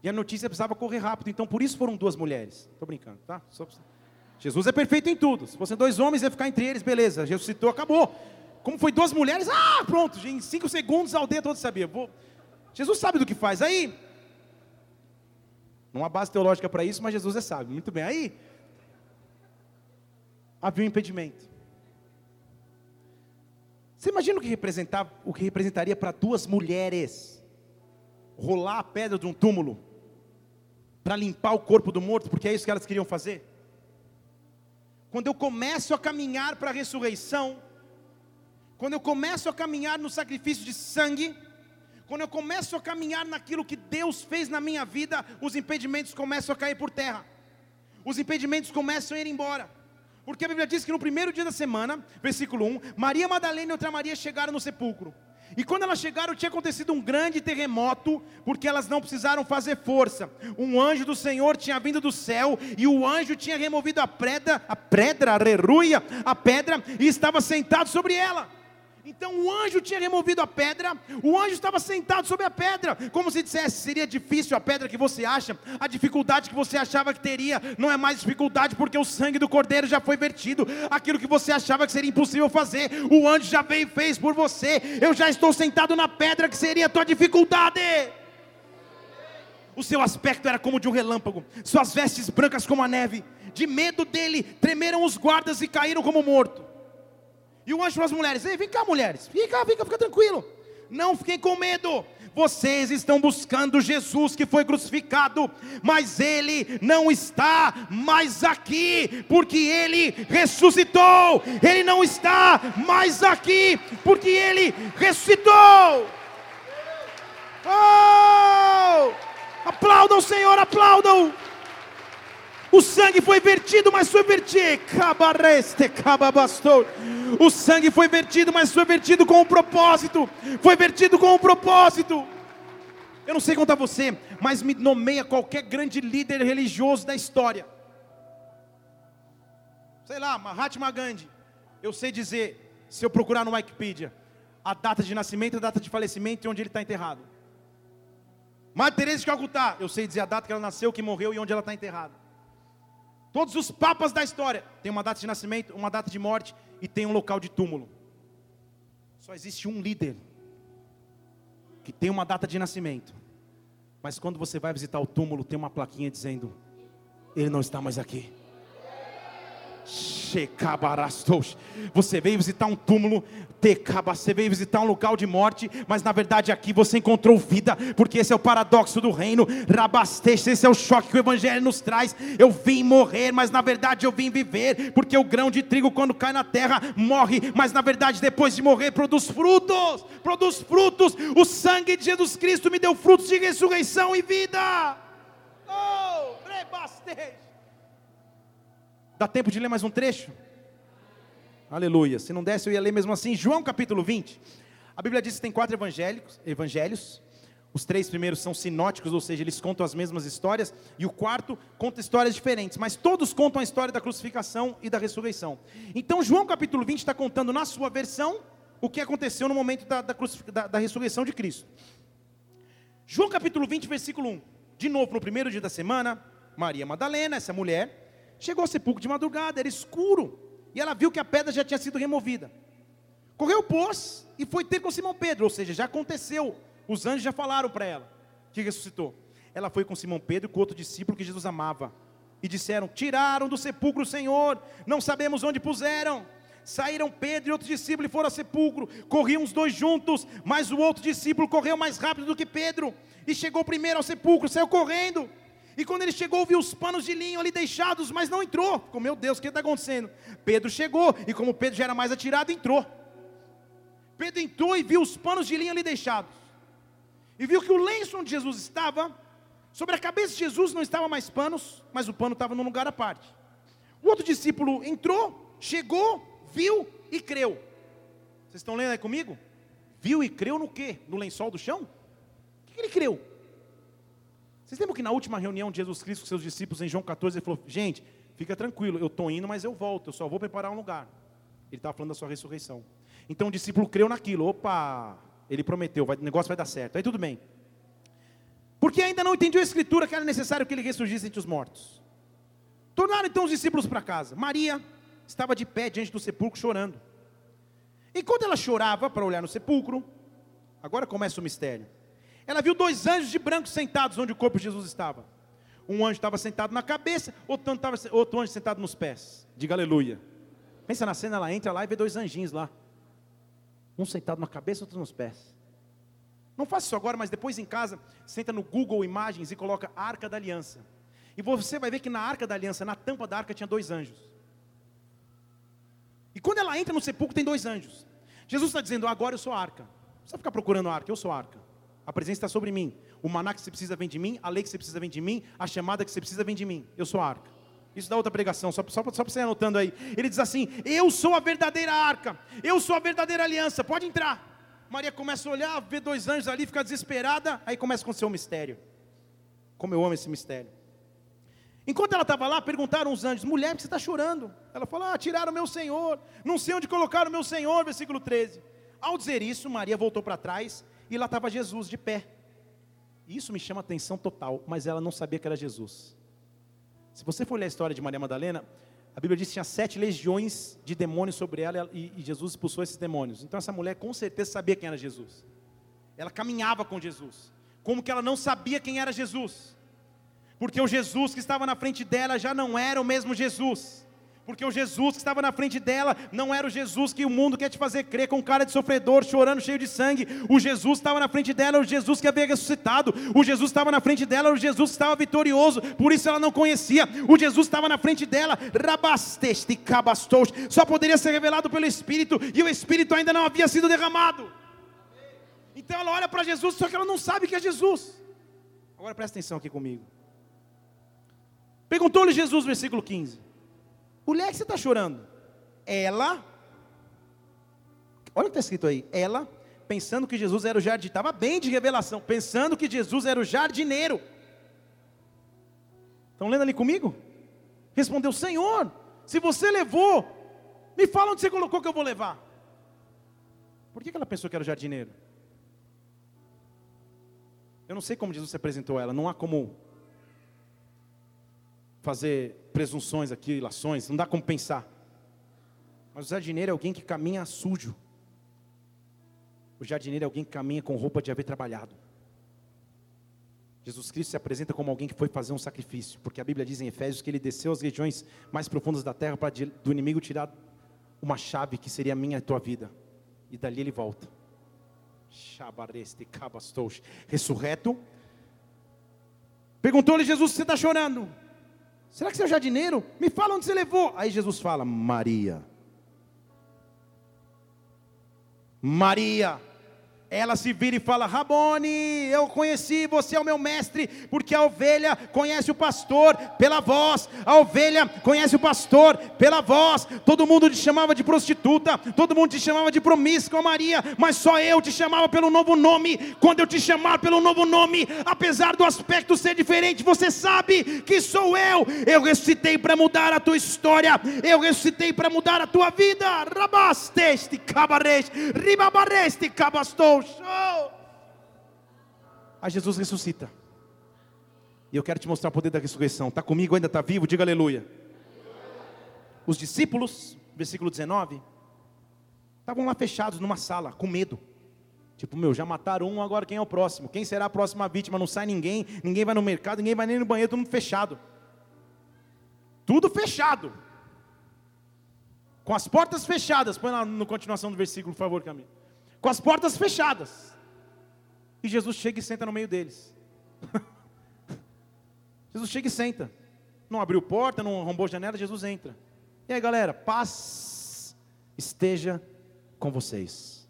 E a notícia precisava correr rápido, então por isso foram duas mulheres. Estou brincando, tá? Jesus é perfeito em tudo. Se fossem dois homens, ia ficar entre eles, beleza. Ressuscitou, acabou. Como foi duas mulheres, ah, pronto, em cinco segundos a aldeia toda sabia. Vou... Jesus sabe do que faz. Aí, não há base teológica para isso, mas Jesus é sábio. Muito bem. Aí, havia um impedimento. Você imagina o que, representava, o que representaria para duas mulheres rolar a pedra de um túmulo para limpar o corpo do morto, porque é isso que elas queriam fazer? Quando eu começo a caminhar para a ressurreição, quando eu começo a caminhar no sacrifício de sangue, quando eu começo a caminhar naquilo que Deus fez na minha vida, os impedimentos começam a cair por terra, os impedimentos começam a ir embora. Porque a Bíblia diz que no primeiro dia da semana, versículo 1, Maria Madalena e outra Maria chegaram no sepulcro. E quando elas chegaram, tinha acontecido um grande terremoto, porque elas não precisaram fazer força. Um anjo do Senhor tinha vindo do céu, e o anjo tinha removido a pedra, a pedra, aleluia, a pedra, e estava sentado sobre ela. Então o anjo tinha removido a pedra, o anjo estava sentado sobre a pedra, como se dissesse: seria difícil a pedra que você acha, a dificuldade que você achava que teria, não é mais dificuldade, porque o sangue do cordeiro já foi vertido, aquilo que você achava que seria impossível fazer, o anjo já veio e fez por você. Eu já estou sentado na pedra que seria a tua dificuldade. O seu aspecto era como de um relâmpago, suas vestes brancas como a neve. De medo dele, tremeram os guardas e caíram como mortos. E o anjo para as mulheres: Ei, vem cá, mulheres, fica, fica, fica tranquilo. Não fiquem com medo. Vocês estão buscando Jesus que foi crucificado, mas ele não está mais aqui, porque ele ressuscitou. Ele não está mais aqui, porque ele ressuscitou. Oh! Aplaudam, Senhor, aplaudam. O sangue foi vertido, mas foi vertido. Cabareste, cababastou. O sangue foi vertido, mas foi vertido com um propósito. Foi vertido com um propósito. Eu não sei contar você, mas me nomeia qualquer grande líder religioso da história. Sei lá, Mahatma Gandhi. Eu sei dizer, se eu procurar no Wikipedia, a data de nascimento, a data de falecimento e onde ele está enterrado. Madre Teresa de Calcutá, eu sei dizer a data que ela nasceu, que morreu e onde ela está enterrada. Todos os papas da história têm uma data de nascimento, uma data de morte e tem um local de túmulo. Só existe um líder que tem uma data de nascimento, mas quando você vai visitar o túmulo, tem uma plaquinha dizendo: Ele não está mais aqui. Você veio visitar um túmulo, você veio visitar um lugar de morte, mas na verdade aqui você encontrou vida, porque esse é o paradoxo do reino. Rabasteixe, esse é o choque que o Evangelho nos traz. Eu vim morrer, mas na verdade eu vim viver, porque o grão de trigo, quando cai na terra, morre, mas na verdade depois de morrer, produz frutos produz frutos. O sangue de Jesus Cristo me deu frutos de ressurreição e vida. Oh. Dá tempo de ler mais um trecho? Aleluia. Se não desse, eu ia ler mesmo assim. João capítulo 20. A Bíblia diz que tem quatro evangelhos. evangelhos. Os três primeiros são sinóticos, ou seja, eles contam as mesmas histórias, e o quarto conta histórias diferentes, mas todos contam a história da crucificação e da ressurreição. Então, João capítulo 20 está contando na sua versão o que aconteceu no momento da, da, da, da ressurreição de Cristo. João capítulo 20, versículo 1. De novo, no primeiro dia da semana, Maria Madalena, essa mulher, Chegou ao sepulcro de madrugada, era escuro, e ela viu que a pedra já tinha sido removida. Correu, pôs, e foi ter com Simão Pedro, ou seja, já aconteceu. Os anjos já falaram para ela, que ressuscitou. Ela foi com Simão Pedro e com outro discípulo que Jesus amava. E disseram: Tiraram do sepulcro o Senhor, não sabemos onde puseram. Saíram Pedro e outro discípulo e foram ao sepulcro. Corriam os dois juntos, mas o outro discípulo correu mais rápido do que Pedro. E chegou primeiro ao sepulcro, saiu correndo e quando ele chegou, viu os panos de linho ali deixados, mas não entrou. Ficou, meu Deus, o que está acontecendo? Pedro chegou, e como Pedro já era mais atirado, entrou. Pedro entrou e viu os panos de linho ali deixados. E viu que o lenço onde Jesus estava, sobre a cabeça de Jesus não estava mais panos, mas o pano estava num lugar à parte. O outro discípulo entrou, chegou, viu e creu. Vocês estão lendo aí comigo? Viu e creu no quê? No lençol do chão? O que ele creu? Vocês lembram que na última reunião de Jesus Cristo com seus discípulos, em João 14, ele falou: Gente, fica tranquilo, eu estou indo, mas eu volto, eu só vou preparar um lugar. Ele estava falando da sua ressurreição. Então o discípulo creu naquilo, opa, ele prometeu, vai, o negócio vai dar certo. Aí tudo bem. Porque ainda não entendiu a escritura que era necessário que ele ressurgisse entre os mortos. Tornaram então os discípulos para casa. Maria estava de pé diante do sepulcro chorando. Enquanto ela chorava para olhar no sepulcro, agora começa o mistério. Ela viu dois anjos de branco sentados onde o corpo de Jesus estava. Um anjo estava sentado na cabeça, outro, estava, outro anjo sentado nos pés. Diga aleluia. Pensa na cena, ela entra lá e vê dois anjinhos lá. Um sentado na cabeça, outro nos pés. Não faça isso agora, mas depois em casa, senta no Google Imagens e coloca Arca da Aliança. E você vai ver que na Arca da Aliança, na tampa da arca, tinha dois anjos. E quando ela entra no sepulcro, tem dois anjos. Jesus está dizendo: agora eu sou a arca. Não precisa ficar procurando a arca, eu sou a arca. A presença está sobre mim. O maná que você precisa vem de mim, a lei que você precisa vem de mim, a chamada que você precisa vem de mim. Eu sou a arca. Isso dá outra pregação, só, só, só para você anotando aí. Ele diz assim: Eu sou a verdadeira arca, eu sou a verdadeira aliança, pode entrar. Maria começa a olhar, vê dois anjos ali, fica desesperada, aí começa a acontecer um mistério. Como eu amo esse mistério. Enquanto ela estava lá, perguntaram os anjos: Mulher, por que você está chorando? Ela falou: Ah, tiraram o meu Senhor, não sei onde colocaram o meu Senhor, versículo 13. Ao dizer isso, Maria voltou para trás e lá estava Jesus de pé. Isso me chama atenção total, mas ela não sabia que era Jesus. Se você for ler a história de Maria Madalena, a Bíblia diz que tinha sete legiões de demônios sobre ela e, e Jesus expulsou esses demônios. Então essa mulher com certeza sabia quem era Jesus. Ela caminhava com Jesus. Como que ela não sabia quem era Jesus? Porque o Jesus que estava na frente dela já não era o mesmo Jesus porque o Jesus que estava na frente dela não era o Jesus que o mundo quer te fazer crer, com cara de sofredor, chorando, cheio de sangue. O Jesus que estava na frente dela, o Jesus que havia ressuscitado. O Jesus que estava na frente dela, o Jesus que estava vitorioso, por isso ela não conhecia. O Jesus que estava na frente dela, rabasteste, cabastos, só poderia ser revelado pelo Espírito, e o Espírito ainda não havia sido derramado. Então ela olha para Jesus, só que ela não sabe que é Jesus. Agora presta atenção aqui comigo. Perguntou-lhe Jesus, versículo 15: Mulher, que você está chorando? Ela, olha o que está escrito aí, ela, pensando que Jesus era o jardineiro, estava bem de revelação, pensando que Jesus era o jardineiro. Estão lendo ali comigo? Respondeu: Senhor, se você levou, me fala onde você colocou que eu vou levar. Por que ela pensou que era o jardineiro? Eu não sei como Jesus se apresentou a ela, não há como fazer presunções aqui, ilações, não dá como pensar. Mas o jardineiro é alguém que caminha sujo. O jardineiro é alguém que caminha com roupa de haver trabalhado. Jesus Cristo se apresenta como alguém que foi fazer um sacrifício, porque a Bíblia diz em Efésios que ele desceu às regiões mais profundas da terra para do inimigo tirar uma chave que seria a minha e a tua vida. E dali ele volta. Ressurreto. Perguntou-lhe Jesus: Você está chorando? Será que você é jardineiro? Me fala onde você levou. Aí Jesus fala: Maria. Maria. Ela se vira e fala: Rabone, eu conheci, você é o meu mestre, porque a ovelha conhece o pastor pela voz, a ovelha conhece o pastor pela voz. Todo mundo te chamava de prostituta, todo mundo te chamava de promíscua, Maria, mas só eu te chamava pelo novo nome. Quando eu te chamar pelo novo nome, apesar do aspecto ser diferente, você sabe que sou eu. Eu ressuscitei para mudar a tua história, eu ressuscitei para mudar a tua vida. Rabasteste, cabareste, ribabareste, cabastou show. Aí Jesus ressuscita. E eu quero te mostrar o poder da ressurreição. Está comigo, ainda está vivo? Diga aleluia. Os discípulos, versículo 19, estavam lá fechados numa sala, com medo. Tipo, meu, já mataram um, agora quem é o próximo? Quem será a próxima vítima? Não sai ninguém, ninguém vai no mercado, ninguém vai nem no banheiro, todo mundo fechado. Tudo fechado. Com as portas fechadas. Põe lá na continuação do versículo, por favor, Camilo com as portas fechadas. E Jesus chega e senta no meio deles. [LAUGHS] Jesus chega e senta. Não abriu porta, não arrombou janela, Jesus entra. E aí, galera, paz esteja com vocês.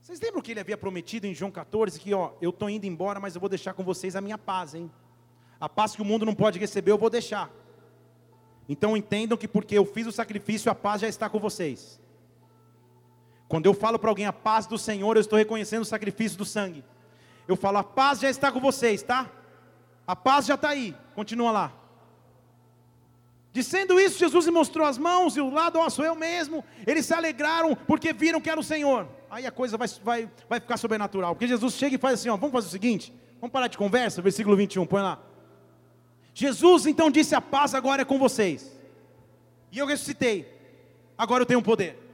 Vocês lembram que ele havia prometido em João 14 que, ó, eu estou indo embora, mas eu vou deixar com vocês a minha paz, hein? A paz que o mundo não pode receber, eu vou deixar. Então entendam que porque eu fiz o sacrifício, a paz já está com vocês. Quando eu falo para alguém a paz do Senhor, eu estou reconhecendo o sacrifício do sangue. Eu falo, a paz já está com vocês, tá? A paz já está aí. Continua lá. Dizendo isso, Jesus lhe mostrou as mãos e o lado, ó, sou eu mesmo. Eles se alegraram porque viram que era o Senhor. Aí a coisa vai, vai, vai ficar sobrenatural. Porque Jesus chega e faz assim: ó, vamos fazer o seguinte, vamos parar de conversa, versículo 21, põe lá. Jesus então disse: A paz agora é com vocês. E eu ressuscitei, agora eu tenho poder.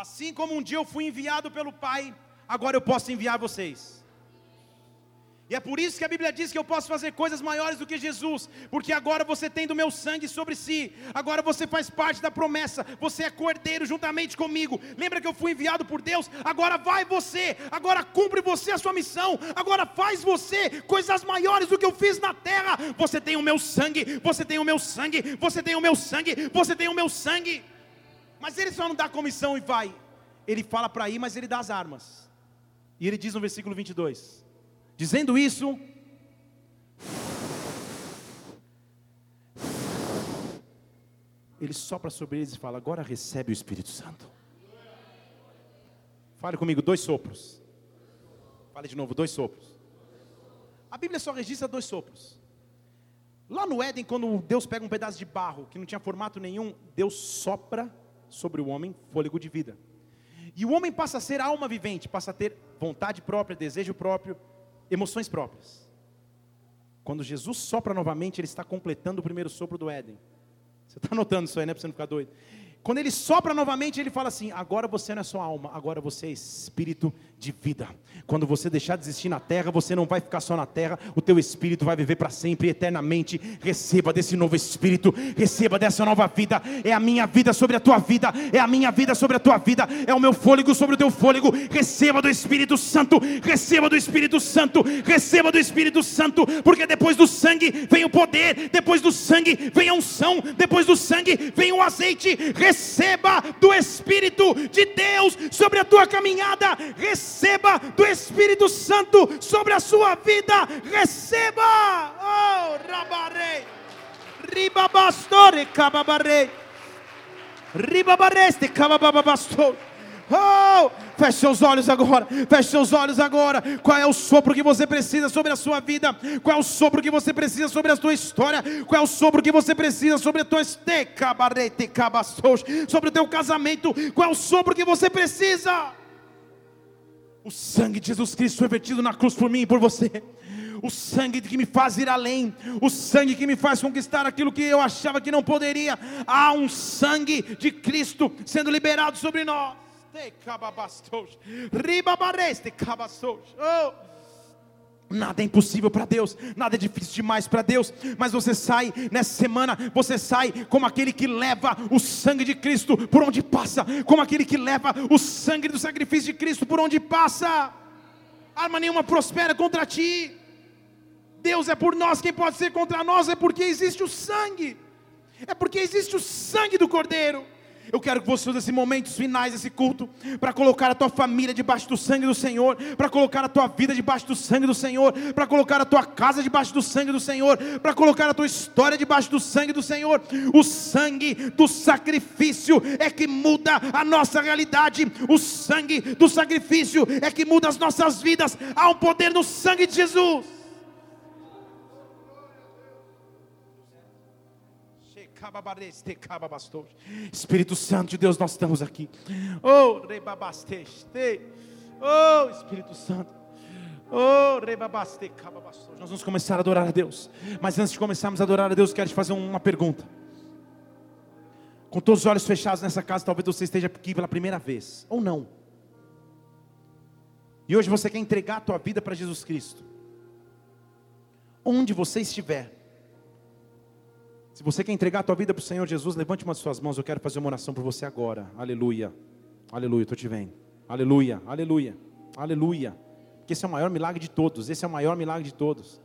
Assim como um dia eu fui enviado pelo Pai, agora eu posso enviar vocês. E é por isso que a Bíblia diz que eu posso fazer coisas maiores do que Jesus, porque agora você tem do meu sangue sobre si, agora você faz parte da promessa, você é cordeiro juntamente comigo. Lembra que eu fui enviado por Deus? Agora vai você, agora cumpre você a sua missão, agora faz você coisas maiores do que eu fiz na terra. Você tem o meu sangue, você tem o meu sangue, você tem o meu sangue, você tem o meu sangue. Mas ele só não dá comissão e vai. Ele fala para ir, mas ele dá as armas. E ele diz no versículo 22: Dizendo isso, ele sopra sobre eles e fala: Agora recebe o Espírito Santo. Fale comigo, dois sopros. Fale de novo, dois sopros. A Bíblia só registra dois sopros. Lá no Éden, quando Deus pega um pedaço de barro que não tinha formato nenhum, Deus sopra sobre o homem fôlego de vida. E o homem passa a ser alma vivente, passa a ter vontade própria, desejo próprio, emoções próprias. Quando Jesus sopra novamente, ele está completando o primeiro sopro do Éden. Você está notando isso aí, né? Para você não ficar doido. Quando ele sopra novamente, ele fala assim: agora você não é só alma, agora você é espírito de vida. Quando você deixar de existir na terra, você não vai ficar só na terra, o teu espírito vai viver para sempre, eternamente. Receba desse novo espírito, receba dessa nova vida. É a minha vida sobre a tua vida, é a minha vida sobre a tua vida, é o meu fôlego sobre o teu fôlego. Receba do Espírito Santo, receba do Espírito Santo, receba do Espírito Santo, porque depois do sangue vem o poder, depois do sangue vem a unção, depois do sangue vem o azeite. Receba receba do Espírito de Deus sobre a tua caminhada, receba do Espírito Santo sobre a sua vida, receba, oh, rabarei, ribabastore, cababarei, ribabareste, cabababastor. Oh, feche seus olhos agora, feche seus olhos agora. Qual é o sopro que você precisa sobre a sua vida? Qual é o sopro que você precisa sobre a tua história? Qual é o sopro que você precisa sobre a tua sobre o teu casamento? Qual é o sopro que você precisa? O sangue de Jesus Cristo foi vertido na cruz por mim e por você o sangue que me faz ir além, o sangue que me faz conquistar aquilo que eu achava que não poderia. Há um sangue de Cristo sendo liberado sobre nós. Oh. Nada é impossível para Deus, nada é difícil demais para Deus, mas você sai nessa semana, você sai como aquele que leva o sangue de Cristo por onde passa, como aquele que leva o sangue do sacrifício de Cristo por onde passa. Arma nenhuma prospera contra ti. Deus é por nós, quem pode ser contra nós é porque existe o sangue, é porque existe o sangue do Cordeiro. Eu quero que você use esses momentos finais desse culto para colocar a tua família debaixo do sangue do Senhor, para colocar a tua vida debaixo do sangue do Senhor, para colocar a tua casa debaixo do sangue do Senhor, para colocar a tua história debaixo do sangue do Senhor. O sangue do sacrifício é que muda a nossa realidade. O sangue do sacrifício é que muda as nossas vidas. Há um poder no sangue de Jesus. Espírito Santo de Deus, nós estamos aqui. Oh, Oh, Espírito Santo. Oh, Nós vamos começar a adorar a Deus. Mas antes de começarmos a adorar a Deus, quero te fazer uma pergunta. Com todos os olhos fechados nessa casa, talvez você esteja aqui pela primeira vez, ou não. E hoje você quer entregar a tua vida para Jesus Cristo. Onde você estiver, se você quer entregar a tua vida para o Senhor Jesus, levante uma de suas mãos. Eu quero fazer uma oração por você agora. Aleluia. Aleluia, estou te vendo. Aleluia, aleluia, aleluia. Porque esse é o maior milagre de todos. Esse é o maior milagre de todos.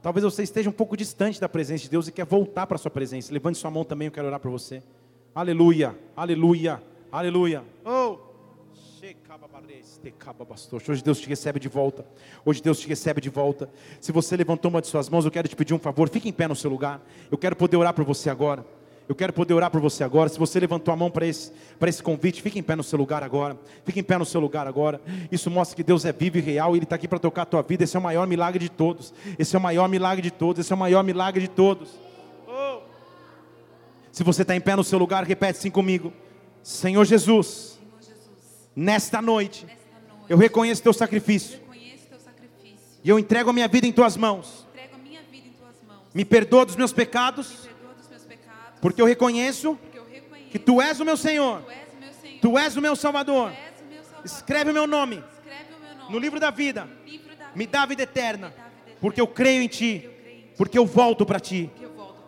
Talvez você esteja um pouco distante da presença de Deus e quer voltar para a sua presença. Levante sua mão também, eu quero orar por você. Aleluia, aleluia, aleluia. Oh! Hoje Deus te recebe de volta. Hoje Deus te recebe de volta. Se você levantou uma de suas mãos, eu quero te pedir um favor. Fique em pé no seu lugar. Eu quero poder orar por você agora. Eu quero poder orar por você agora. Se você levantou a mão para esse, para esse convite, fique em pé no seu lugar agora. Fique em pé no seu lugar agora. Isso mostra que Deus é vivo e real e Ele está aqui para tocar a tua vida. Esse é o maior milagre de todos. Esse é o maior milagre de todos. Esse é o maior milagre de todos. Oh. Se você está em pé no seu lugar, repete assim comigo: Senhor Jesus Nesta noite, eu reconheço teu sacrifício. E eu entrego a minha vida em tuas mãos. Me perdoa dos meus pecados. Porque eu reconheço que tu és o meu Senhor. Tu és o meu Salvador. Escreve o meu nome no livro da vida. Me dá a vida eterna. Porque eu creio em ti. Porque eu volto para ti.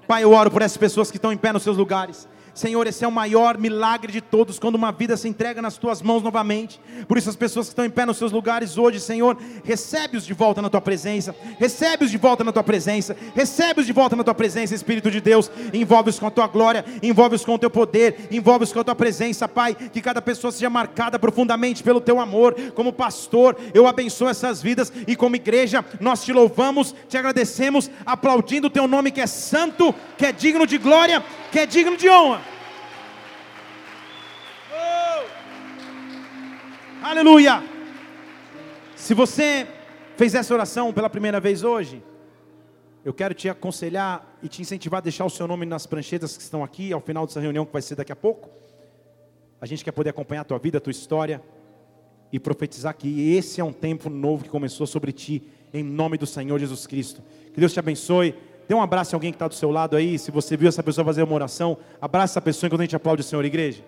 Pai, eu oro por essas pessoas que estão em pé nos seus lugares. Senhor, esse é o maior milagre de todos, quando uma vida se entrega nas tuas mãos novamente. Por isso, as pessoas que estão em pé nos seus lugares hoje, Senhor, recebe-os de volta na tua presença, recebe-os de volta na tua presença, recebe-os de volta na tua presença, Espírito de Deus. Envolve-os com a tua glória, envolve-os com o teu poder, envolve-os com a tua presença, Pai. Que cada pessoa seja marcada profundamente pelo teu amor. Como pastor, eu abençoo essas vidas e como igreja, nós te louvamos, te agradecemos, aplaudindo o teu nome que é santo, que é digno de glória, que é digno de honra. Aleluia! Se você fez essa oração pela primeira vez hoje, eu quero te aconselhar e te incentivar a deixar o seu nome nas pranchetas que estão aqui, ao final dessa reunião que vai ser daqui a pouco. A gente quer poder acompanhar a tua vida, a tua história e profetizar que esse é um tempo novo que começou sobre ti, em nome do Senhor Jesus Cristo. Que Deus te abençoe. Dê um abraço a alguém que está do seu lado aí. Se você viu essa pessoa fazer uma oração, abraça essa pessoa enquanto a gente aplaude o Senhor, igreja.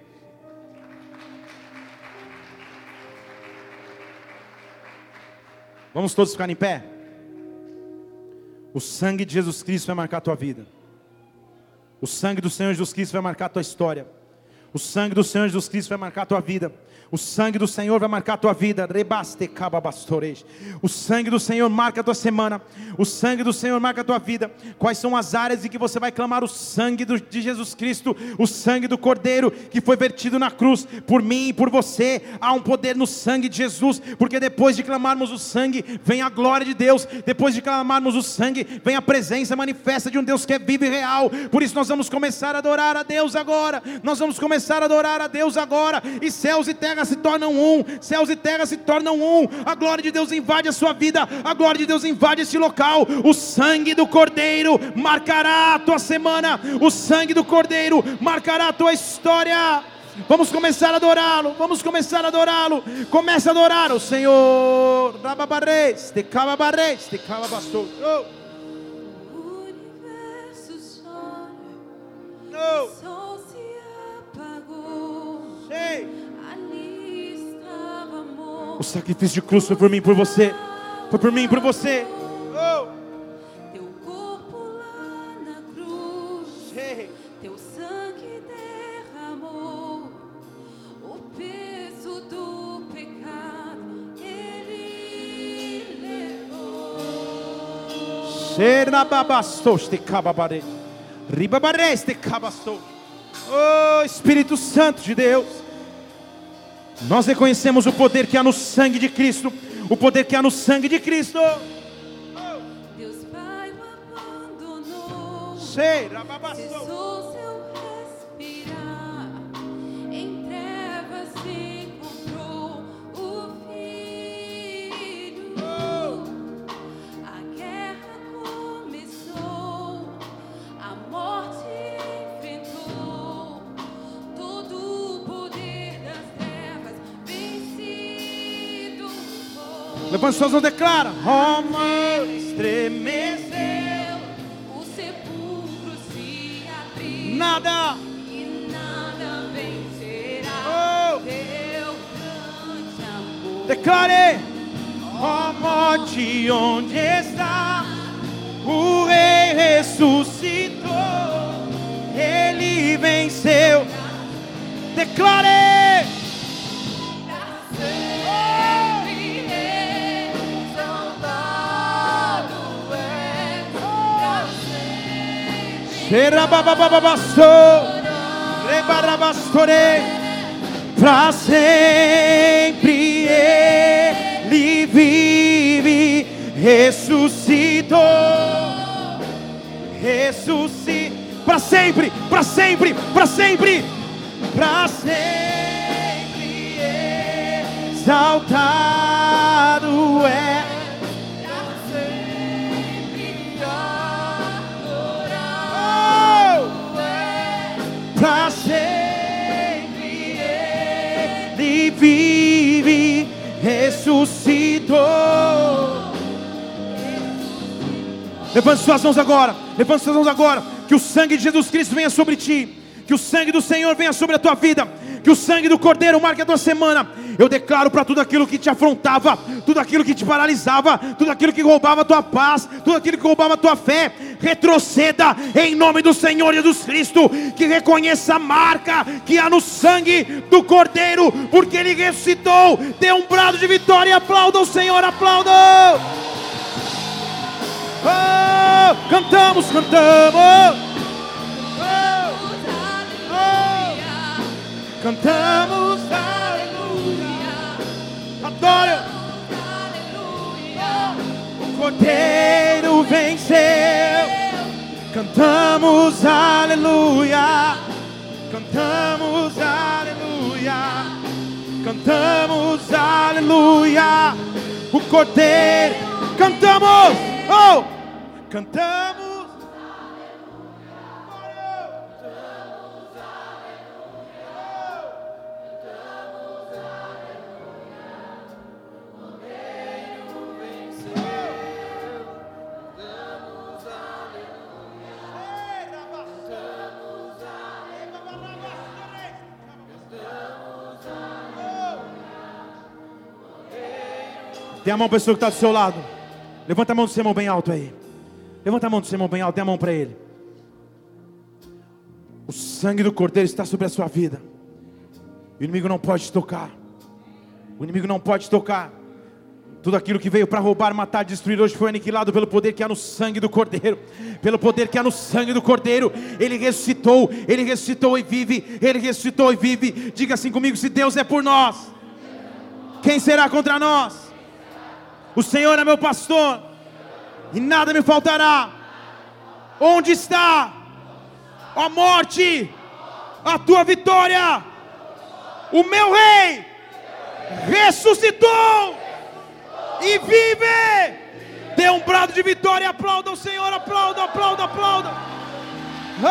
Vamos todos ficar em pé? O sangue de Jesus Cristo vai marcar a tua vida. O sangue do Senhor Jesus Cristo vai marcar a tua história. O sangue do Senhor Jesus Cristo vai marcar a tua vida. O sangue do Senhor vai marcar a tua vida. O sangue do Senhor marca a tua semana. O sangue do Senhor marca a tua vida. Quais são as áreas em que você vai clamar o sangue de Jesus Cristo, o sangue do Cordeiro que foi vertido na cruz por mim e por você? Há um poder no sangue de Jesus, porque depois de clamarmos o sangue, vem a glória de Deus. Depois de clamarmos o sangue, vem a presença manifesta de um Deus que é vivo e real. Por isso nós vamos começar a adorar a Deus agora. Nós vamos começar a adorar a Deus agora. E céus e terra se tornam um, céus e terra se tornam um, a glória de Deus invade a sua vida, a glória de Deus invade esse local, o sangue do Cordeiro marcará a tua semana, o sangue do Cordeiro marcará a tua história. Vamos começar a adorá-lo, vamos começar a adorá-lo. Comece a adorar o Senhor. Rababarres, de cababarres, de cababastou. Oh. O sacrifício de cruz foi por mim, por você. Foi por mim, por você. Oh. Teu corpo lá na cruz. Sei. Teu sangue derramou. O peso do pecado ele levou. Xerababastos de cababare. Ribabares de cabastou. Oh Espírito Santo de Deus. Nós reconhecemos o poder que há no sangue de Cristo. O poder que há no sangue de Cristo. Deus Pai o abandonou. Cessou Levante suas mãos declara. Roma estremeceu. O sepulcro se abriu. Nada. E nada vencerá Oh. teu grande amor. Declare. Ó morte, onde está? O rei ressuscitou. Ele venceu. Declare. Pra sempre ele vive, ressuscitou, ressuscitou, para sempre, para sempre, para sempre, para sempre exaltado Levante suas mãos agora, levante suas mãos agora. Que o sangue de Jesus Cristo venha sobre ti, que o sangue do Senhor venha sobre a tua vida, que o sangue do Cordeiro marque a tua semana. Eu declaro para tudo aquilo que te afrontava, tudo aquilo que te paralisava, tudo aquilo que roubava a tua paz, tudo aquilo que roubava a tua fé, retroceda em nome do Senhor Jesus Cristo, que reconheça a marca que há no sangue do Cordeiro, porque ele ressuscitou. Dê um brado de vitória e aplauda o Senhor, aplauda. Oh, cantamos, cantamos. Cantamos, aleluia. Adoro. O Cordeiro venceu. Cantamos, aleluia. Cantamos, aleluia. Cantamos, aleluia. O Cordeiro. Cantamos. Oh, cantamos. Tem a mão para pessoa que está do seu lado. Levanta a mão do seu irmão bem alto aí. Levanta a mão do seu irmão bem alto, dê a mão para ele. O sangue do Cordeiro está sobre a sua vida. O inimigo não pode tocar. O inimigo não pode tocar. Tudo aquilo que veio para roubar, matar, destruir hoje foi aniquilado pelo poder que há no sangue do Cordeiro. Pelo poder que há no sangue do Cordeiro. Ele ressuscitou, ele ressuscitou e vive. Ele ressuscitou e vive. Diga assim comigo: se Deus é por nós, quem será contra nós? O Senhor é meu pastor, e nada me faltará. Onde está, a morte, a tua vitória? O meu rei ressuscitou e vive. Dê um brado de vitória, aplauda o Senhor, aplauda, aplauda, aplauda. Oh,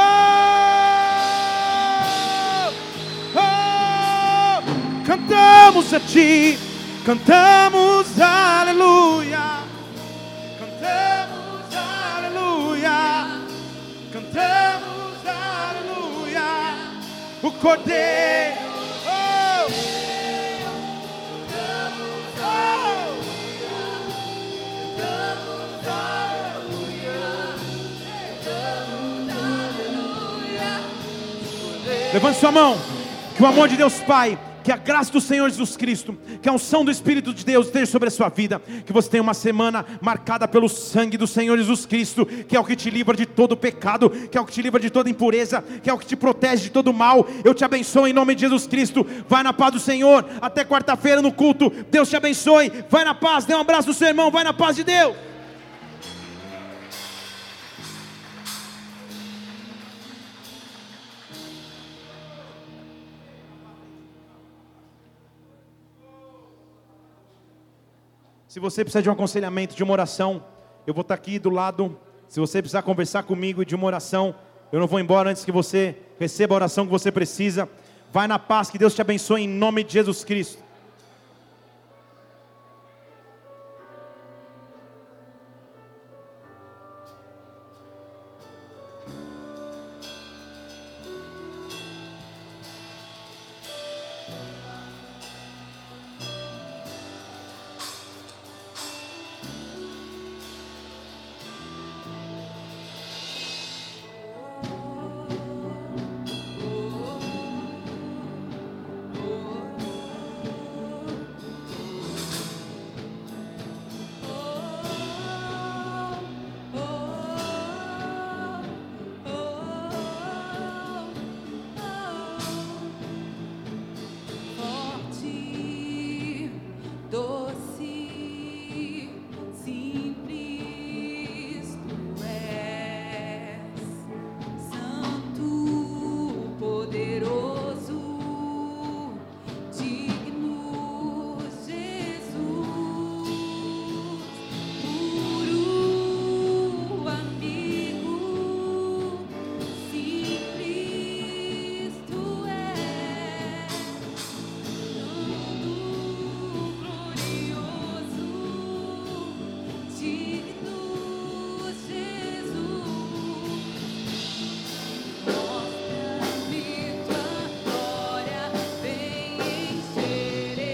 oh, cantamos a ti, cantamos aleluia, Cordeiro. Levante sua mão. Que o amor de Deus Pai, que a graça do Senhor Jesus Cristo, que a unção do Espírito de Deus esteja sobre a sua vida. Que você tenha uma semana marcada pelo sangue do Senhor Jesus Cristo, que é o que te livra de todo pecado, que é o que te livra de toda impureza, que é o que te protege de todo mal. Eu te abençoo em nome de Jesus Cristo. Vai na paz do Senhor. Até quarta-feira no culto. Deus te abençoe. Vai na paz. Dê um abraço no seu irmão. Vai na paz de Deus. Se você precisa de um aconselhamento, de uma oração, eu vou estar aqui do lado. Se você precisar conversar comigo e de uma oração, eu não vou embora antes que você receba a oração que você precisa. Vai na paz, que Deus te abençoe em nome de Jesus Cristo.